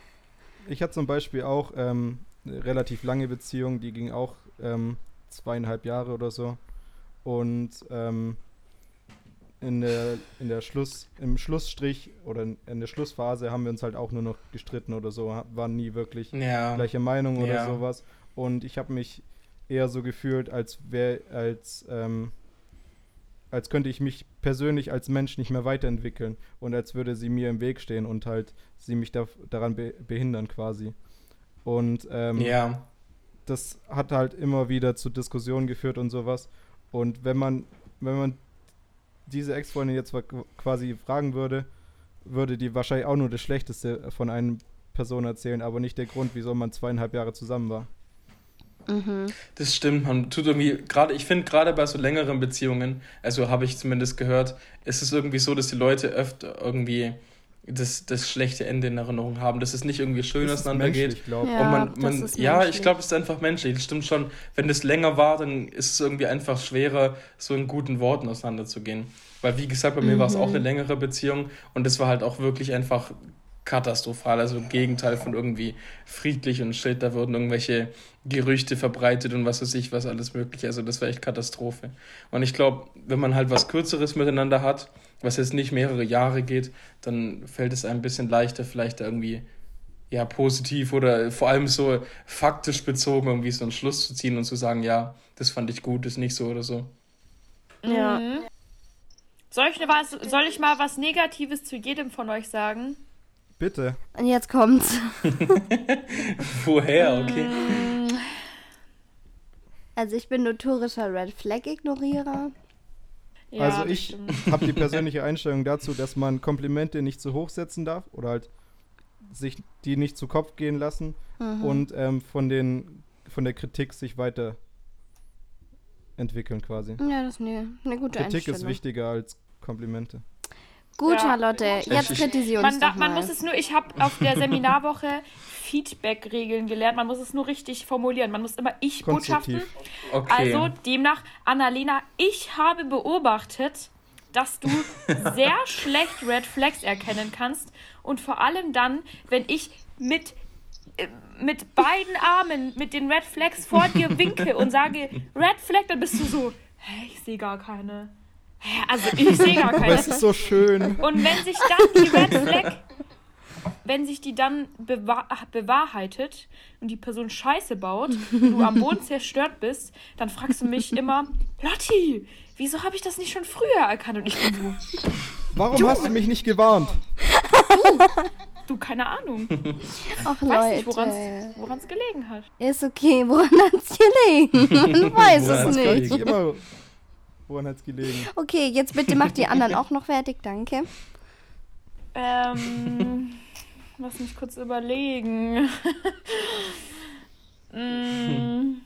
C: ich hatte zum Beispiel auch ähm, eine relativ lange Beziehung, die ging auch ähm, zweieinhalb Jahre oder so. Und ähm, in der, in der Schluss, im Schlussstrich oder in, der Schlussphase haben wir uns halt auch nur noch gestritten oder so, waren nie wirklich
D: Ja.
C: gleiche Meinung oder
D: Ja.
C: sowas. Und ich habe mich eher so gefühlt, als wäre, als, ähm, als könnte ich mich persönlich als Mensch nicht mehr weiterentwickeln und als würde sie mir im Weg stehen und halt sie mich da, daran be behindern quasi. Und ähm,
D: Ja.
C: Das hat halt immer wieder zu Diskussionen geführt und sowas. Und wenn man, wenn man diese Ex-Freundin jetzt quasi fragen würde, würde die wahrscheinlich auch nur das Schlechteste von einer Person erzählen, aber nicht der Grund, wieso man zweieinhalb Jahre zusammen war.
B: Mhm.
D: Das stimmt, man tut irgendwie, gerade, ich finde gerade bei so längeren Beziehungen, also habe ich zumindest gehört, ist es irgendwie so, dass die Leute öfter irgendwie das, das schlechte Ende in Erinnerung haben, dass es nicht irgendwie schön auseinandergeht.
C: menschlich, glaube ich.
B: Ja,
D: und man,
B: das
D: man,
B: ist
D: ja,
B: menschlich.
D: ich glaube, es ist einfach menschlich. Das stimmt schon. Wenn das länger war, dann ist es irgendwie einfach schwerer, so in guten Worten auseinanderzugehen. Weil, wie gesagt, bei mir war es auch
B: Mhm.
D: eine längere Beziehung und es war halt auch wirklich einfach katastrophal. Also im Gegenteil von irgendwie friedlich und shit. Da wurden irgendwelche Gerüchte verbreitet und was weiß ich, was alles mögliche. Also das war echt Katastrophe. Und ich glaube, wenn man halt was Kürzeres miteinander hat, was jetzt nicht mehrere Jahre geht, dann fällt es einem ein bisschen leichter, vielleicht irgendwie ja, positiv oder vor allem so faktisch bezogen irgendwie so einen Schluss zu ziehen und zu sagen, ja, das fand ich gut, ist nicht so oder so.
B: Ja.
A: Mhm. Soll ich, was, soll ich mal was Negatives zu jedem von euch sagen?
C: Bitte.
B: Und jetzt kommt's.
D: Woher, okay?
B: Also ich bin notorischer Red Flag Ignorierer.
A: Ja,
C: also ich habe die persönliche Einstellung dazu, dass man Komplimente nicht zu hoch setzen darf oder halt sich die nicht zu Kopf gehen lassen
B: Mhm.
C: und ähm, von den von der Kritik sich weiter entwickeln quasi.
B: Ja, das ist eine, eine gute
C: Kritik ist
B: Einstellung.
C: wichtiger als Komplimente.
B: Gut,
A: Ja.
B: Charlotte, jetzt kritisiere uns
A: Man,
B: doch
A: man muss es nur, ich habe auf der Seminarwoche Feedback-Regeln gelernt. Man muss es nur richtig formulieren. Man muss immer Ich-Botschaften.
D: Okay.
A: Also demnach, Annalena, ich habe beobachtet, dass du sehr schlecht Red Flags erkennen kannst. Und vor allem dann, wenn ich mit, äh, mit beiden Armen mit den Red Flags vor dir winke und sage Red Flag, dann bist du so, hä, ich sehe gar keine. Also ich sehe gar
C: Aber
A: keine.
C: es ist so schön.
A: Und wenn sich dann die Red Flag, wenn sich die dann bewahr bewahrheitet und die Person Scheiße baut und du am Boden zerstört bist, dann fragst du mich immer, Lotti, wieso habe ich das nicht schon früher erkannt? Und ich bin so,
C: Warum hast du mich nicht gewarnt?
A: du, keine Ahnung.
B: Ach,
A: Weiß nicht,
B: Leute.
A: woran es gelegen hat.
B: Ist okay, woran hat's gelegen? Man weiß es nicht.
C: Woran hat's gelegen?
B: Okay, jetzt bitte macht die anderen auch noch fertig, danke.
A: Ähm, lass mich kurz überlegen. mm,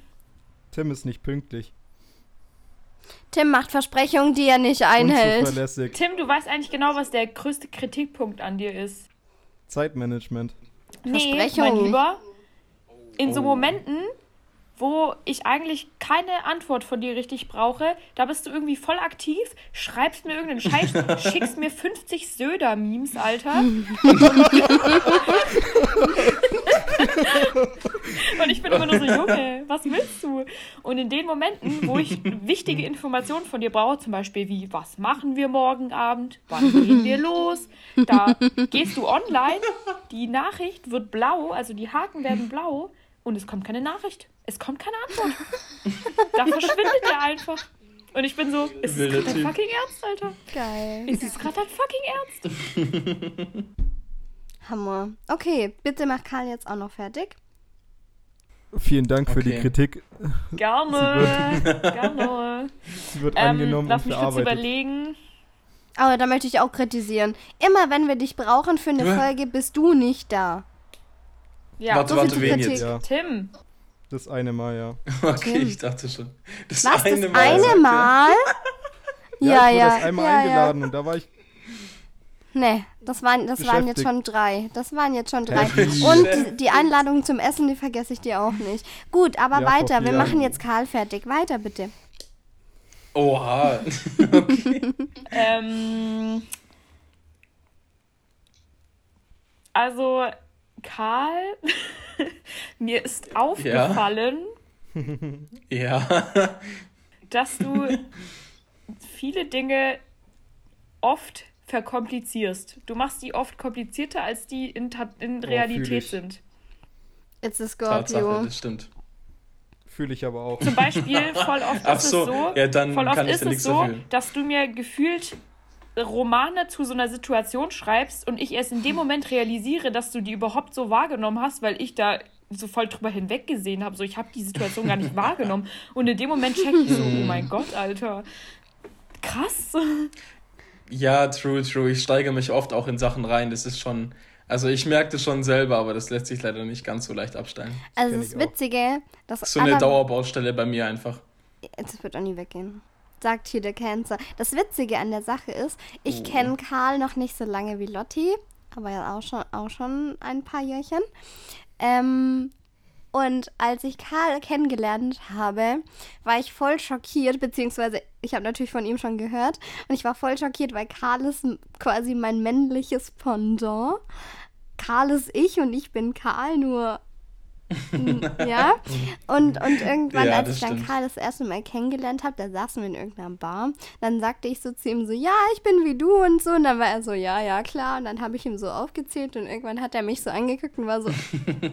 C: Tim ist nicht pünktlich.
B: Tim macht Versprechungen, die er nicht einhält.
A: Tim, du weißt eigentlich genau, was der größte Kritikpunkt an dir ist.
C: Zeitmanagement.
A: Nee,
B: Versprechung.
A: mein Lieber. In so Momenten, wo ich eigentlich keine Antwort von dir richtig brauche, da bist du irgendwie voll aktiv, schreibst mir irgendeinen Scheiß, schickst mir 50 Söder-Memes, Alter. Und ich bin immer nur so, Junge, was willst du? Und in den Momenten, wo ich wichtige Informationen von dir brauche, zum Beispiel wie, was machen wir morgen Abend, wann gehen wir los, da gehst du online, die Nachricht wird blau, also die Haken werden blau und es kommt keine Nachricht. Es kommt keine Antwort. Da verschwindet er einfach. Und ich bin so, ist es gerade dein fucking Ernst, Alter?
B: Geil.
A: Ist es gerade dein fucking Ernst?
B: Hammer. Okay, bitte macht Karl jetzt auch noch fertig.
C: Vielen Dank für die
D: Okay.
C: Kritik.
A: Gerne. Gerne.
C: Sie wird
A: Ähm,
C: angenommen
A: lass
C: und
A: mich kurz überlegen.
B: Aber da möchte ich auch kritisieren. Immer wenn wir dich brauchen für eine. Folge, bist du nicht da.
A: Ja,
D: warte,
B: so
D: warte, wen
B: Kritik.
D: jetzt?
C: Ja,
A: Tim.
C: das eine Mal, ja.
D: Okay,
B: Tim.
D: ich dachte schon. Das
B: Was, das
D: Mal,
B: eine
D: sagt er.
B: Mal?
C: Ja,
B: Ja,
C: ich wurde
B: ja.
C: erst einmal
B: ja, ja.
C: eingeladen und da war ich.
B: Nee, das waren, das waren jetzt schon drei. Das waren jetzt schon drei. Und die, die Einladung zum Essen, die vergesse ich dir auch nicht. Gut, aber
C: Ja,
B: weiter. Wir machen jetzt Karl fertig. Weiter bitte.
D: Oha.
A: Ähm, also, Karl, mir ist aufgefallen,
D: ja.
A: dass du viele Dinge oft verkomplizierst. Du machst die oft komplizierter, als die in, Ta- in
C: Oh,
A: Realität
C: ich.
A: sind.
B: It's a
D: Tatsache,
B: Scorpio.
D: das stimmt.
C: Fühle ich aber auch.
A: Zum Beispiel, voll oft
D: Ach
A: ist
D: so,
A: es so,
D: ja, dann
A: voll oft ist es so,
D: dafür.
A: dass du mir gefühlt Romane zu so einer Situation schreibst und ich erst in dem Moment realisiere, dass du die überhaupt so wahrgenommen hast, weil ich da so voll drüber hinweggesehen habe. So, ich habe die Situation gar nicht wahrgenommen. Und in dem Moment check ich so, oh mein Gott, Alter. Krass.
D: Ja, true, true. Ich steige mich oft auch in Sachen rein. Das ist schon. Also ich merke das schon selber, aber das lässt sich leider nicht ganz so leicht abstellen.
B: Also das
C: ich auch.
B: Witzige, das
D: So eine Dauerbaustelle bei mir einfach.
B: Das wird auch nie weggehen. Sagt hier der Cancer. Das Witzige an der Sache ist, ich
D: Oh.
B: kenne Karl noch nicht so lange wie Lotti, aber ja auch schon, auch schon ein paar Jährchen. Ähm, und als ich Karl kennengelernt habe, war ich voll schockiert, beziehungsweise ich habe natürlich von ihm schon gehört. Und ich war voll schockiert, weil Karl ist quasi mein männliches Pendant. Karl ist ich und ich bin Karl, nur ja. Und, und irgendwann,
D: Ja,
B: als ich dann
D: stimmt.
B: Karl das erste Mal kennengelernt habe, da saßen wir in irgendeiner Bar. Dann sagte ich so zu ihm so, ja, ich bin wie du und so. Und dann war er so, ja, ja, klar. Und dann habe ich ihm so aufgezählt und irgendwann hat er mich so angeguckt und war so,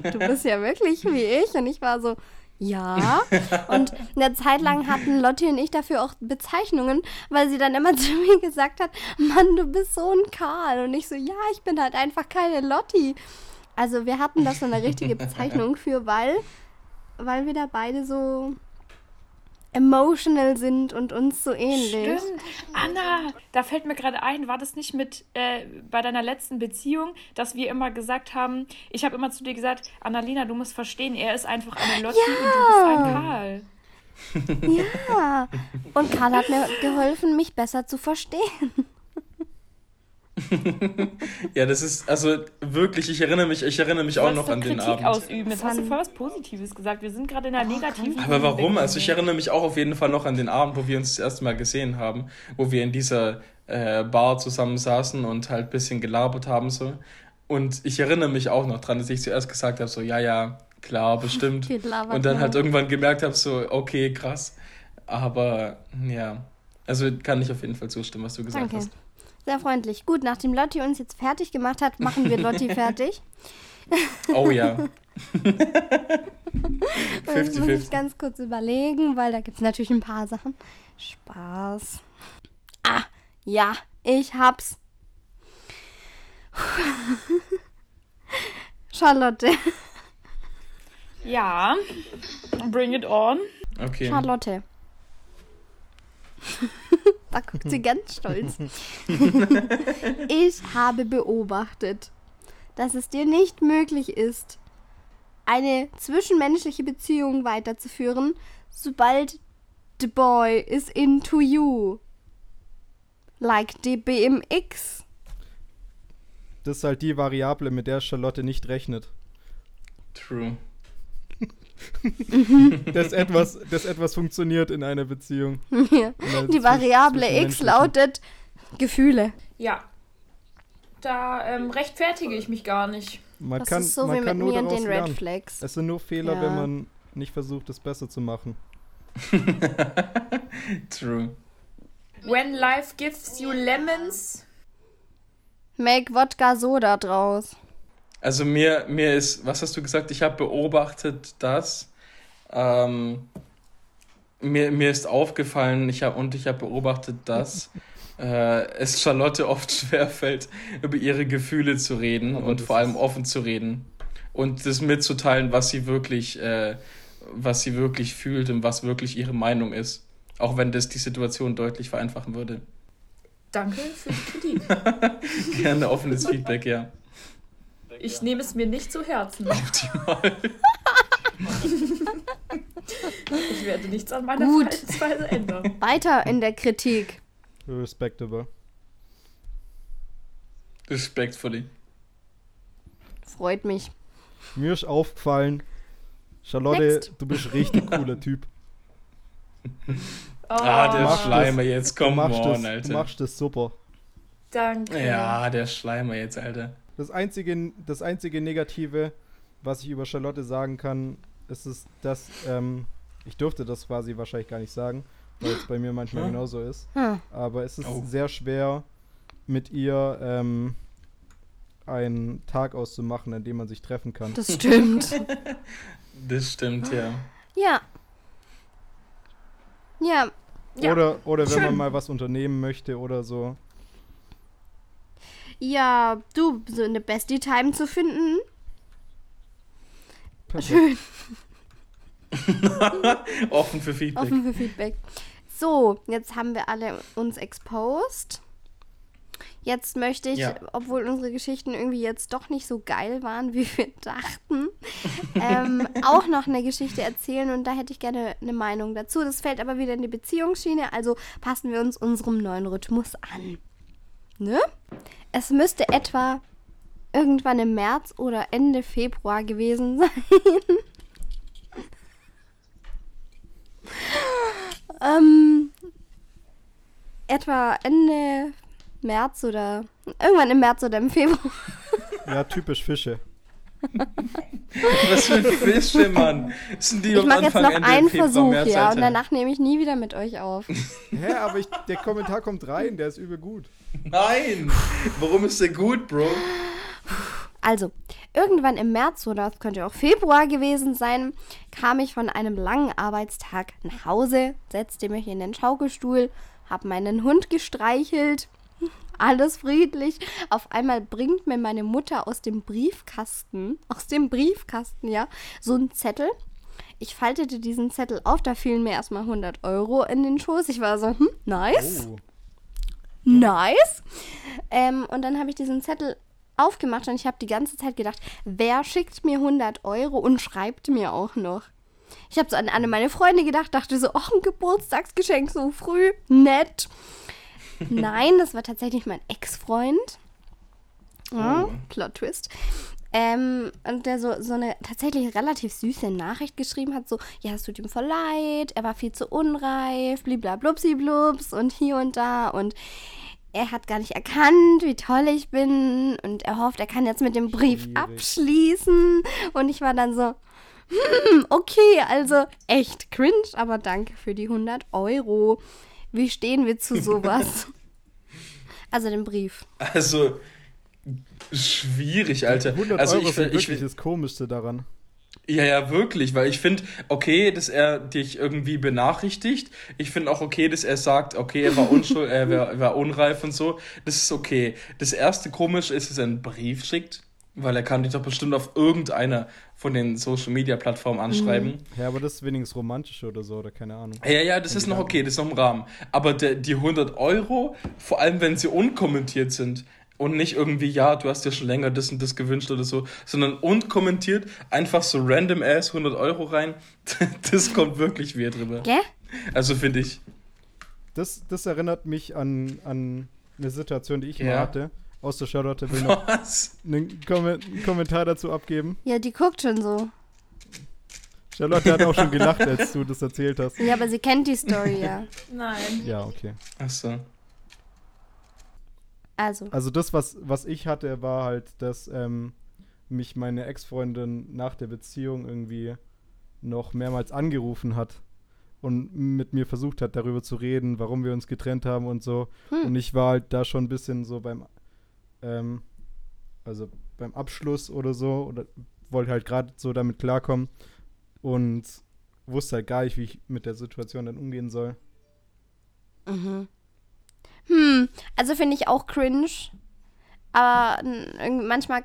B: du bist ja wirklich wie ich. Und ich war so, ja. Und eine Zeit lang hatten Lotti und ich dafür auch Bezeichnungen, weil sie dann immer zu mir gesagt hat, Mann, du bist so ein Karl. Und ich so, ja, ich bin halt einfach keine Lotti. Also wir hatten da so eine richtige Bezeichnung für, weil, weil wir da beide so emotional sind und uns so ähnlich.
A: Stimmt. Anna, da fällt mir gerade ein, war das nicht mit äh, bei deiner letzten Beziehung, dass wir immer gesagt haben, ich habe immer zu dir gesagt, Annalena, du musst verstehen, er ist einfach eine Lotti und du bist ein Karl.
B: Ja. Und Karl hat mir geholfen, mich besser zu verstehen.
D: Ja, das ist, also wirklich, ich erinnere mich, ich erinnere mich
A: Du
D: auch noch an den
A: Kritik
D: Abend.
A: ausüben. Jetzt hast du voll was Positives gesagt. Wir sind gerade in einer negativen.
D: Aber warum? Also ich erinnere mich auch auf jeden Fall noch an den Abend, wo wir uns das erste Mal gesehen haben, wo wir in dieser äh, Bar zusammen saßen und halt ein bisschen gelabert haben so. Und ich erinnere mich auch noch dran, dass ich zuerst gesagt habe, so, ja, ja, klar, bestimmt. Und dann halt irgendwann gemerkt habe, so, okay, krass. Aber ja, also kann ich auf jeden Fall zustimmen, was du gesagt
B: Danke.
D: hast.
B: Sehr freundlich. Gut, nachdem Lotti uns jetzt fertig gemacht hat, machen wir Lotti fertig.
D: Oh ja.
B: Und Jetzt muss ich
D: 50-50.
B: ganz kurz überlegen, weil da gibt es natürlich ein paar Sachen. Spaß. Ah, ja, ich hab's. Charlotte.
A: Ja, bring it on.
D: Okay.
B: Charlotte. Da guckt sie ganz stolz. ich habe beobachtet, dass es dir nicht möglich ist, eine zwischenmenschliche Beziehung weiterzuführen, sobald the boy is into you. Like the BMX.
C: Das ist halt die Variable, mit der Charlotte nicht rechnet.
D: True.
C: Dass etwas, dass etwas funktioniert in einer Beziehung.
B: Ja.
C: Einer
B: Die Variable X lautet Gefühle.
A: Ja. Da ähm, rechtfertige ich mich gar nicht.
C: Man
B: Das
C: kann,
B: ist so
C: man
B: wie
C: kann
B: mit
C: nur
B: mir und den Red
C: lernen.
B: Flags.
C: Es sind nur Fehler,
B: Ja.
C: wenn man nicht versucht, es besser zu machen.
D: True.
A: When life gives you lemons.
B: Make Wodka Soda draus.
D: Also mir, mir ist, was hast du gesagt? Ich habe beobachtet, dass ähm, mir, mir ist aufgefallen, ich hab, und ich habe beobachtet, dass äh, es Charlotte oft schwerfällt, über ihre Gefühle zu reden
C: Aber
D: und vor allem offen zu reden und das mitzuteilen, was sie wirklich, äh, was sie wirklich fühlt und was wirklich ihre Meinung ist. Auch wenn das die Situation deutlich vereinfachen würde.
A: Danke für die Kritik.
D: Gerne offenes Feedback, ja.
A: Ich nehme es mir nicht zu Herzen.
D: Optimal.
A: Ich werde nichts an meiner
B: Gut.
A: Verhaltensweise ändern.
B: Weiter in der Kritik.
C: Respectable.
D: Respectfully.
B: Freut mich.
C: Mir ist aufgefallen, Charlotte,
B: Next.
C: du bist richtig cooler Typ.
D: Ah, der Schleimer jetzt,
C: Du
D: komm
C: machst,
D: on,
C: das,
D: Alter.
C: du machst das super.
A: Danke.
D: Ja, der Schleimer jetzt, Alter.
C: Das einzige, das einzige Negative, was ich über Charlotte sagen kann, ist es, dass ähm, ich durfte das quasi wahrscheinlich gar nicht sagen, weil es bei mir manchmal
D: Hm.
C: genauso ist.
B: Hm.
C: Aber es ist
D: Oh.
C: sehr schwer, mit ihr ähm, einen Tag auszumachen, an dem man sich treffen kann.
B: Das stimmt.
D: Das stimmt, ja.
B: ja, Ja,
A: Ja,
C: Oder, oder wenn man mal was unternehmen möchte oder so.
B: Ja, du, so eine Bestie-Time zu finden.
C: Perfekt.
B: Schön.
D: Offen für Feedback.
B: Offen für Feedback. So, jetzt haben wir alle uns exposed. Jetzt möchte ich,
D: Ja.
B: obwohl unsere Geschichten irgendwie jetzt doch nicht so geil waren, wie wir dachten, ähm, auch noch eine Geschichte erzählen und da hätte ich gerne eine Meinung dazu. Das fällt aber wieder in die Beziehungsschiene, also passen wir uns unserem neuen Rhythmus an. Ne? Es müsste etwa irgendwann im März oder Ende Februar gewesen sein. ähm, etwa Ende März oder irgendwann im März oder im Februar.
C: Ja, typisch Fische.
D: Was für Fische, Mann. Sind die
B: Ich mache jetzt noch
D: Ende
B: einen
D: Februar,
B: Versuch,
D: März,
B: ja, und danach nehme ich nie wieder mit euch auf.
C: Hä, aber ich, der Kommentar kommt rein, der ist übel gut.
D: Nein! Warum ist der gut, Bro?
B: Also, irgendwann im März oder es könnte auch Februar gewesen sein, kam ich von einem langen Arbeitstag nach Hause, setzte mich in den Schaukelstuhl, habe meinen Hund gestreichelt, alles friedlich. Auf einmal bringt mir meine Mutter aus dem Briefkasten, aus dem Briefkasten, ja, so einen Zettel. Ich faltete diesen Zettel auf, da fielen mir erstmal 100 Euro in den Schoß. Ich war so, hm, nice
C: Oh.
B: nice. Ähm, und dann habe ich diesen Zettel aufgemacht und ich habe die ganze Zeit gedacht, wer schickt mir 100 Euro und schreibt mir auch noch? Ich habe so an alle meine Freunde gedacht, dachte so, ach, ein Geburtstagsgeschenk so früh, nett. Nein, das war tatsächlich mein Ex-Freund. Ja,
D: Oh.
B: Plot Twist. Ähm, und der so, so eine tatsächlich relativ süße Nachricht geschrieben hat, so, ja, es tut ihm voll leid, er war viel zu unreif, bliblablupsi-blubs und hier und da und er hat gar nicht erkannt, wie toll ich bin und er hofft, er kann jetzt mit dem Brief
C: Schwierig.
B: abschließen und ich war dann so, hm, okay, also echt cringe, aber danke für die 100 Euro. Wie stehen wir zu sowas? also den Brief.
D: Also, schwierig, Alter.
C: 100
D: also
C: Euro
D: ich, ich,
C: wirklich das Komischste daran.
D: Ja, ja, wirklich, weil ich finde, okay, dass er dich irgendwie benachrichtigt. Ich finde auch okay, dass er sagt, okay, er war unschuld, er war, er war unreif und so. Das ist okay. Das erste komisch ist, dass er einen Brief schickt, weil er kann dich doch bestimmt auf irgendeiner von den Social Media Plattformen anschreiben.
C: Ja, aber das ist wenigstens romantisch oder so, oder keine Ahnung.
D: Ja, ja, das ist noch okay, das ist noch im Rahmen. Aber der, die 100 Euro, vor allem wenn sie unkommentiert sind und nicht irgendwie, ja, du hast dir schon länger das und das gewünscht oder so, sondern unkommentiert einfach so random ass 100 Euro rein, das kommt wirklich weird drüber.
B: Gell?
D: Also finde ich.
C: Das, das erinnert mich an, an eine Situation, die ich mal
D: Ja.
C: hatte. Aus der Charlotte will noch
D: Was?
C: einen, Kom einen Kommentar dazu abgeben.
B: Ja, die guckt schon so.
C: Charlotte hat auch schon gelacht, als du das erzählt hast.
B: Ja, aber sie kennt die Story ja.
A: Nein.
C: Ja, okay.
D: Achso.
B: Also,
C: Also das, was, was ich hatte, war halt, dass ähm, mich meine Ex-Freundin nach der Beziehung irgendwie noch mehrmals angerufen hat und mit mir versucht hat, darüber zu reden, warum wir uns getrennt haben und so.
B: Hm.
C: Und ich war halt da schon ein bisschen so beim, ähm, also beim Abschluss oder so, oder wollte halt gerade so damit klarkommen und wusste halt gar nicht, wie ich mit der Situation dann umgehen soll.
B: mhm. Hm, also finde ich auch cringe. Aber manchmal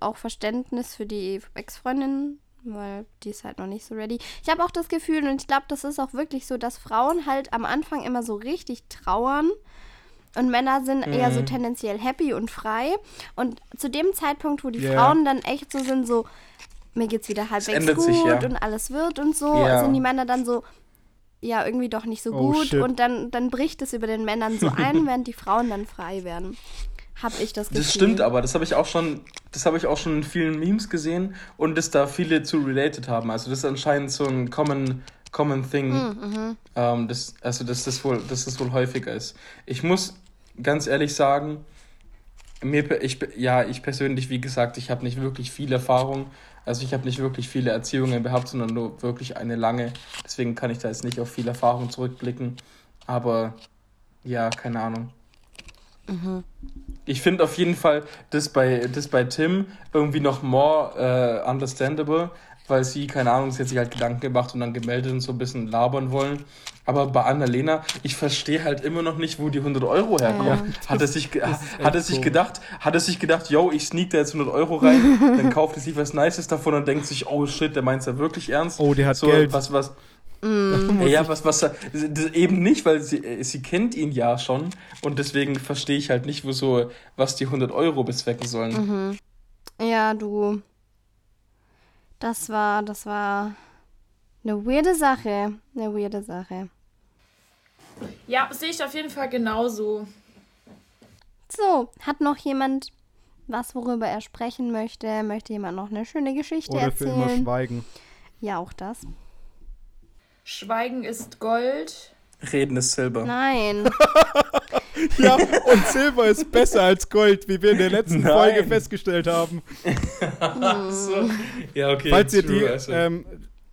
B: auch Verständnis für die Ex-Freundin, weil die ist halt noch nicht so ready. Ich habe auch das Gefühl, und ich glaube, das ist auch wirklich so, dass Frauen halt am Anfang immer so richtig trauern. Und Männer sind eher so
D: Mhm.
B: tendenziell happy und frei. Und zu dem Zeitpunkt, wo die
C: Ja.
B: Frauen dann echt so sind, so, mir geht's wieder halbwegs gut
D: sich, ja.
B: und alles wird und so,
D: Ja.
B: sind die Männer dann so, ja, irgendwie doch nicht so
C: Oh,
B: gut.
C: shit.
B: Und dann, dann bricht es über den Männern so ein, während die Frauen dann frei werden. Hab ich das Gefühl.
D: Das stimmt aber, das habe ich auch schon, das habe ich auch schon in vielen Memes gesehen und dass da viele zu related haben. Also das ist anscheinend so ein common, common thing.
B: Mhm,
D: Ähm, das, also dass das wohl, dass das wohl häufiger ist. Ich muss ganz ehrlich sagen, mir, ich, ja, ich persönlich, wie gesagt, ich habe nicht wirklich viel Erfahrung. Also ich habe nicht wirklich viele Erziehungen gehabt, sondern nur wirklich eine lange. Deswegen kann ich da jetzt nicht auf viel Erfahrung zurückblicken. Aber ja, keine Ahnung. Ich finde auf jeden Fall das bei, das bei Tim irgendwie noch more äh, understandable, weil sie, keine Ahnung, sie hat sich halt Gedanken gemacht und dann gemeldet und so ein bisschen labern wollen. Aber bei Annalena, ich verstehe halt immer noch nicht, wo die 100 Euro herkommen. hat er sich, hat er sich
C: so.
D: gedacht, hat er sich gedacht, yo, ich sneak da jetzt 100 Euro rein, dann kauft er sich was Nices davon und denkt sich, oh shit, der meint's ja wirklich ernst.
C: Oh, der hat
D: so,
C: Geld.
D: Was, was,
B: Mm.
D: ja, ja, was, was, eben nicht, weil sie, äh, sie kennt ihn ja schon und deswegen verstehe ich halt nicht, wo so, was die 100 Euro bezwecken sollen.
B: Ja, du. Das war, das war eine weirde Sache. Eine weirde Sache.
A: Ja, sehe ich auf jeden Fall genauso.
B: So, hat noch jemand was, worüber er sprechen möchte? Möchte jemand noch eine schöne Geschichte
C: Oder für immer
B: erzählen?
C: schweigen.
B: Ja, auch das.
A: Schweigen ist Gold.
D: Reden ist Silber.
B: Nein.
C: Ja, und Silber ist besser als Gold, wie wir in der letzten
D: Nein.
C: Folge festgestellt haben.
D: so. Ja, okay.
C: Falls ihr
D: true,
C: die
D: also.
C: ähm,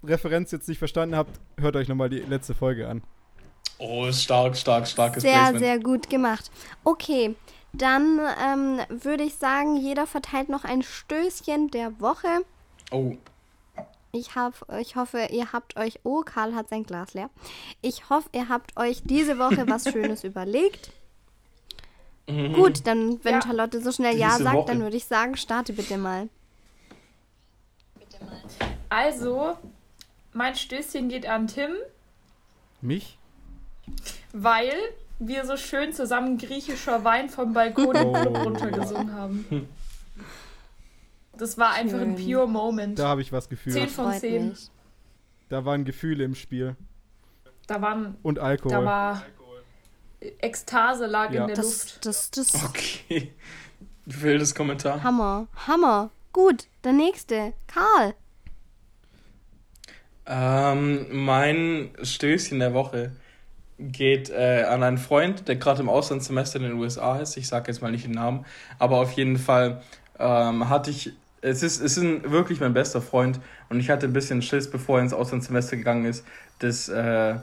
C: Referenz jetzt nicht verstanden habt, hört euch nochmal die letzte Folge an.
D: oh, ist stark, stark, starkes
B: Sehr,
D: Placement.
B: sehr gut gemacht. Okay, dann ähm, würde ich sagen, jeder verteilt noch ein Stößchen der Woche.
D: Oh,
B: Ich, hab, ich hoffe, ihr habt euch. Oh, Karl hat sein Glas leer. Ich hoffe, ihr habt euch diese Woche was Schönes überlegt. Gut, dann, wenn
A: Ja.
B: Charlotte so schnell Ja
D: Diese
B: sagt,
D: Woche.
B: dann würde ich sagen, starte bitte mal.
A: Also, mein Stößchen geht an Tim,
C: Mich?
A: weil wir so schön zusammen griechischer Wein vom Balkon
C: Oh.
A: runtergesungen haben. Das war einfach ein
B: Schön.
A: pure Moment.
C: Da habe ich was gefühlt.
A: Zehn von
B: Freut
A: zehn.
B: mich.
C: Da waren Gefühle im Spiel.
A: Da, waren,
C: Und Alkohol.
A: da war Ekstase lag
C: Ja.
A: in der
B: Das,
A: Luft.
B: das, das.
D: okay. Wildes Kommentar.
B: Hammer, Hammer. Gut, der nächste. Karl.
D: Ähm, mein Stößchen der Woche geht äh, an einen Freund, der gerade im Auslandssemester in den USA ist. Ich sage jetzt mal nicht den Namen, aber auf jeden Fall ähm, hatte ich. Es ist, es ist wirklich mein bester Freund und ich hatte ein bisschen Schiss, bevor er ins Auslandssemester gegangen ist, dass äh,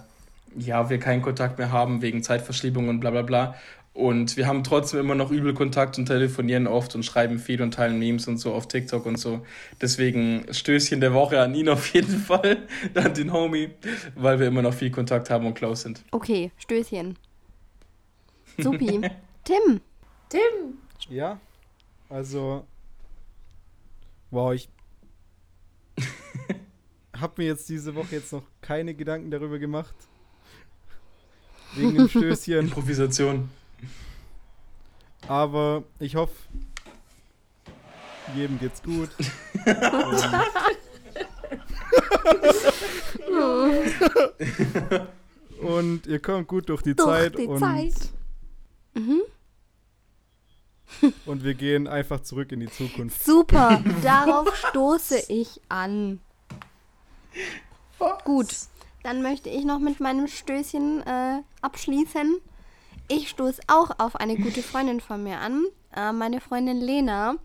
D: ja, wir keinen Kontakt mehr haben wegen Zeitverschiebung und bla bla bla. Und wir haben trotzdem immer noch übel Kontakt und telefonieren oft und schreiben viel und teilen Memes und so auf TikTok und so. Deswegen Stößchen der Woche an ihn auf jeden Fall, an den Homie, weil wir immer noch viel Kontakt haben und close sind.
B: Okay, Stößchen. Supi. Tim.
A: Tim,
C: Ja, also. Wow, ich. hab mir jetzt diese Woche jetzt noch keine Gedanken darüber gemacht. Wegen dem Stößchen.
D: Improvisation.
C: Aber ich hoffe, jedem geht's gut. und, ihr kommt gut durch die
B: Durch
C: Zeit.
B: die
C: und,
B: Zeit.
C: und wir gehen einfach zurück in die Zukunft.
B: Super, darauf stoße ich an. Gut, dann möchte ich noch mit meinem Stößchen äh, abschließen. Ich stoße auch auf eine gute Freundin von mir an. Äh, meine Freundin Lena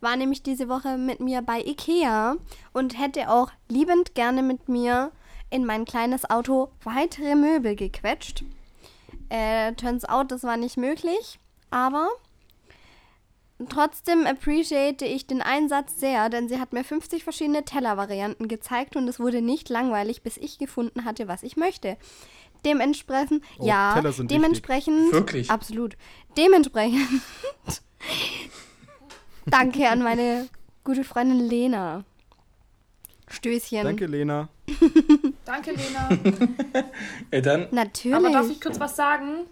B: war nämlich diese Woche mit mir bei Ikea und hätte auch liebend gerne mit mir in mein kleines Auto weitere Möbel gequetscht. Äh, turns out, das war nicht möglich, aber Trotzdem appreciate ich den Einsatz sehr, denn sie hat mir 50 verschiedene Tellervarianten gezeigt und es wurde nicht langweilig, bis ich gefunden hatte, was ich möchte. Dementsprechend,
C: Oh,
B: ja,
C: Teller sind
B: dementsprechend,
D: Wirklich?
B: absolut, dementsprechend, danke an meine gute Freundin Lena. Stößchen.
C: Danke, Lena.
A: danke Lena.
D: Ey, dann,
B: Natürlich.
A: Aber darf ich kurz was sagen?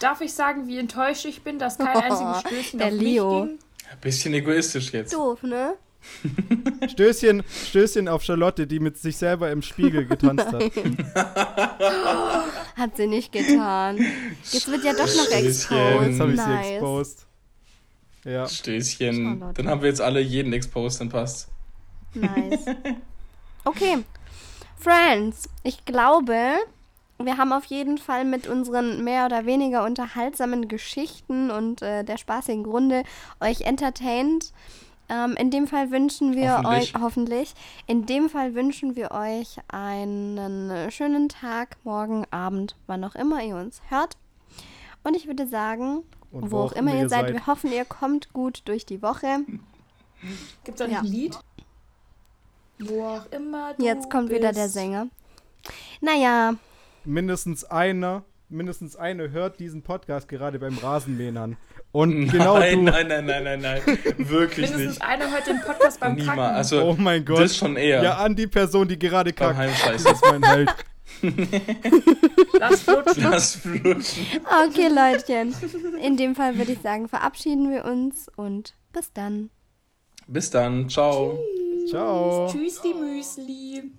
A: Darf ich sagen, wie enttäuscht ich bin, dass kein einziges Stößchen
B: der
A: auf
B: Leo.
A: mich ging?
D: ein bisschen egoistisch jetzt.
B: Doof, ne?
C: Stößchen, Stößchen auf Charlotte, die mit sich selber im Spiegel getanzt hat.
B: Hat sie nicht getan. Jetzt wird ja doch noch
D: Stößchen.
B: exposed.
C: Jetzt habe ich sie exposed. Ja.
D: Stößchen.
B: Charlotte.
D: Dann haben wir jetzt alle jeden exposed, dann passt.
B: Nice. Okay. Friends, ich glaube, wir haben auf jeden Fall mit unseren mehr oder weniger unterhaltsamen Geschichten und äh, der spaßigen Runde euch entertained. Ähm, in dem Fall wünschen wir
D: Hoffentlich.
B: euch, hoffentlich, in dem Fall wünschen wir euch einen äh, schönen Tag, morgen, Abend, wann auch immer ihr uns hört. Und ich würde sagen,
C: Und
B: wo, auch immer ihr seid, wir hoffen, ihr kommt gut durch die Woche.
A: Gibt es nicht
B: Ja.
A: ein Lied? Wo auch immer du
B: Jetzt kommt wieder der
A: bist.
B: Sänger. Naja,
C: Mindestens einer, mindestens eine hört diesen Podcast gerade beim Rasenmähen an. Und
D: Nein,
C: genau du.
D: nein, nein, nein, nein, nein. Wirklich
A: Mindestens
D: nicht.
A: einer hört den Podcast beim
D: Niemals.
A: Kacken.
D: Also,
C: Oh mein Gott.
D: das schon eher.
C: Ja, an die Person, die gerade
D: beim
C: kackt.
D: Heimscheißen.
C: Das ist mein Held.
A: Lass flutschen.
D: Lass flutschen.
B: okay, Leutchen. In dem Fall würde ich sagen, verabschieden wir uns und bis dann.
D: Bis dann. Ciao.
C: Ciao.
A: Tschüssi Müsli.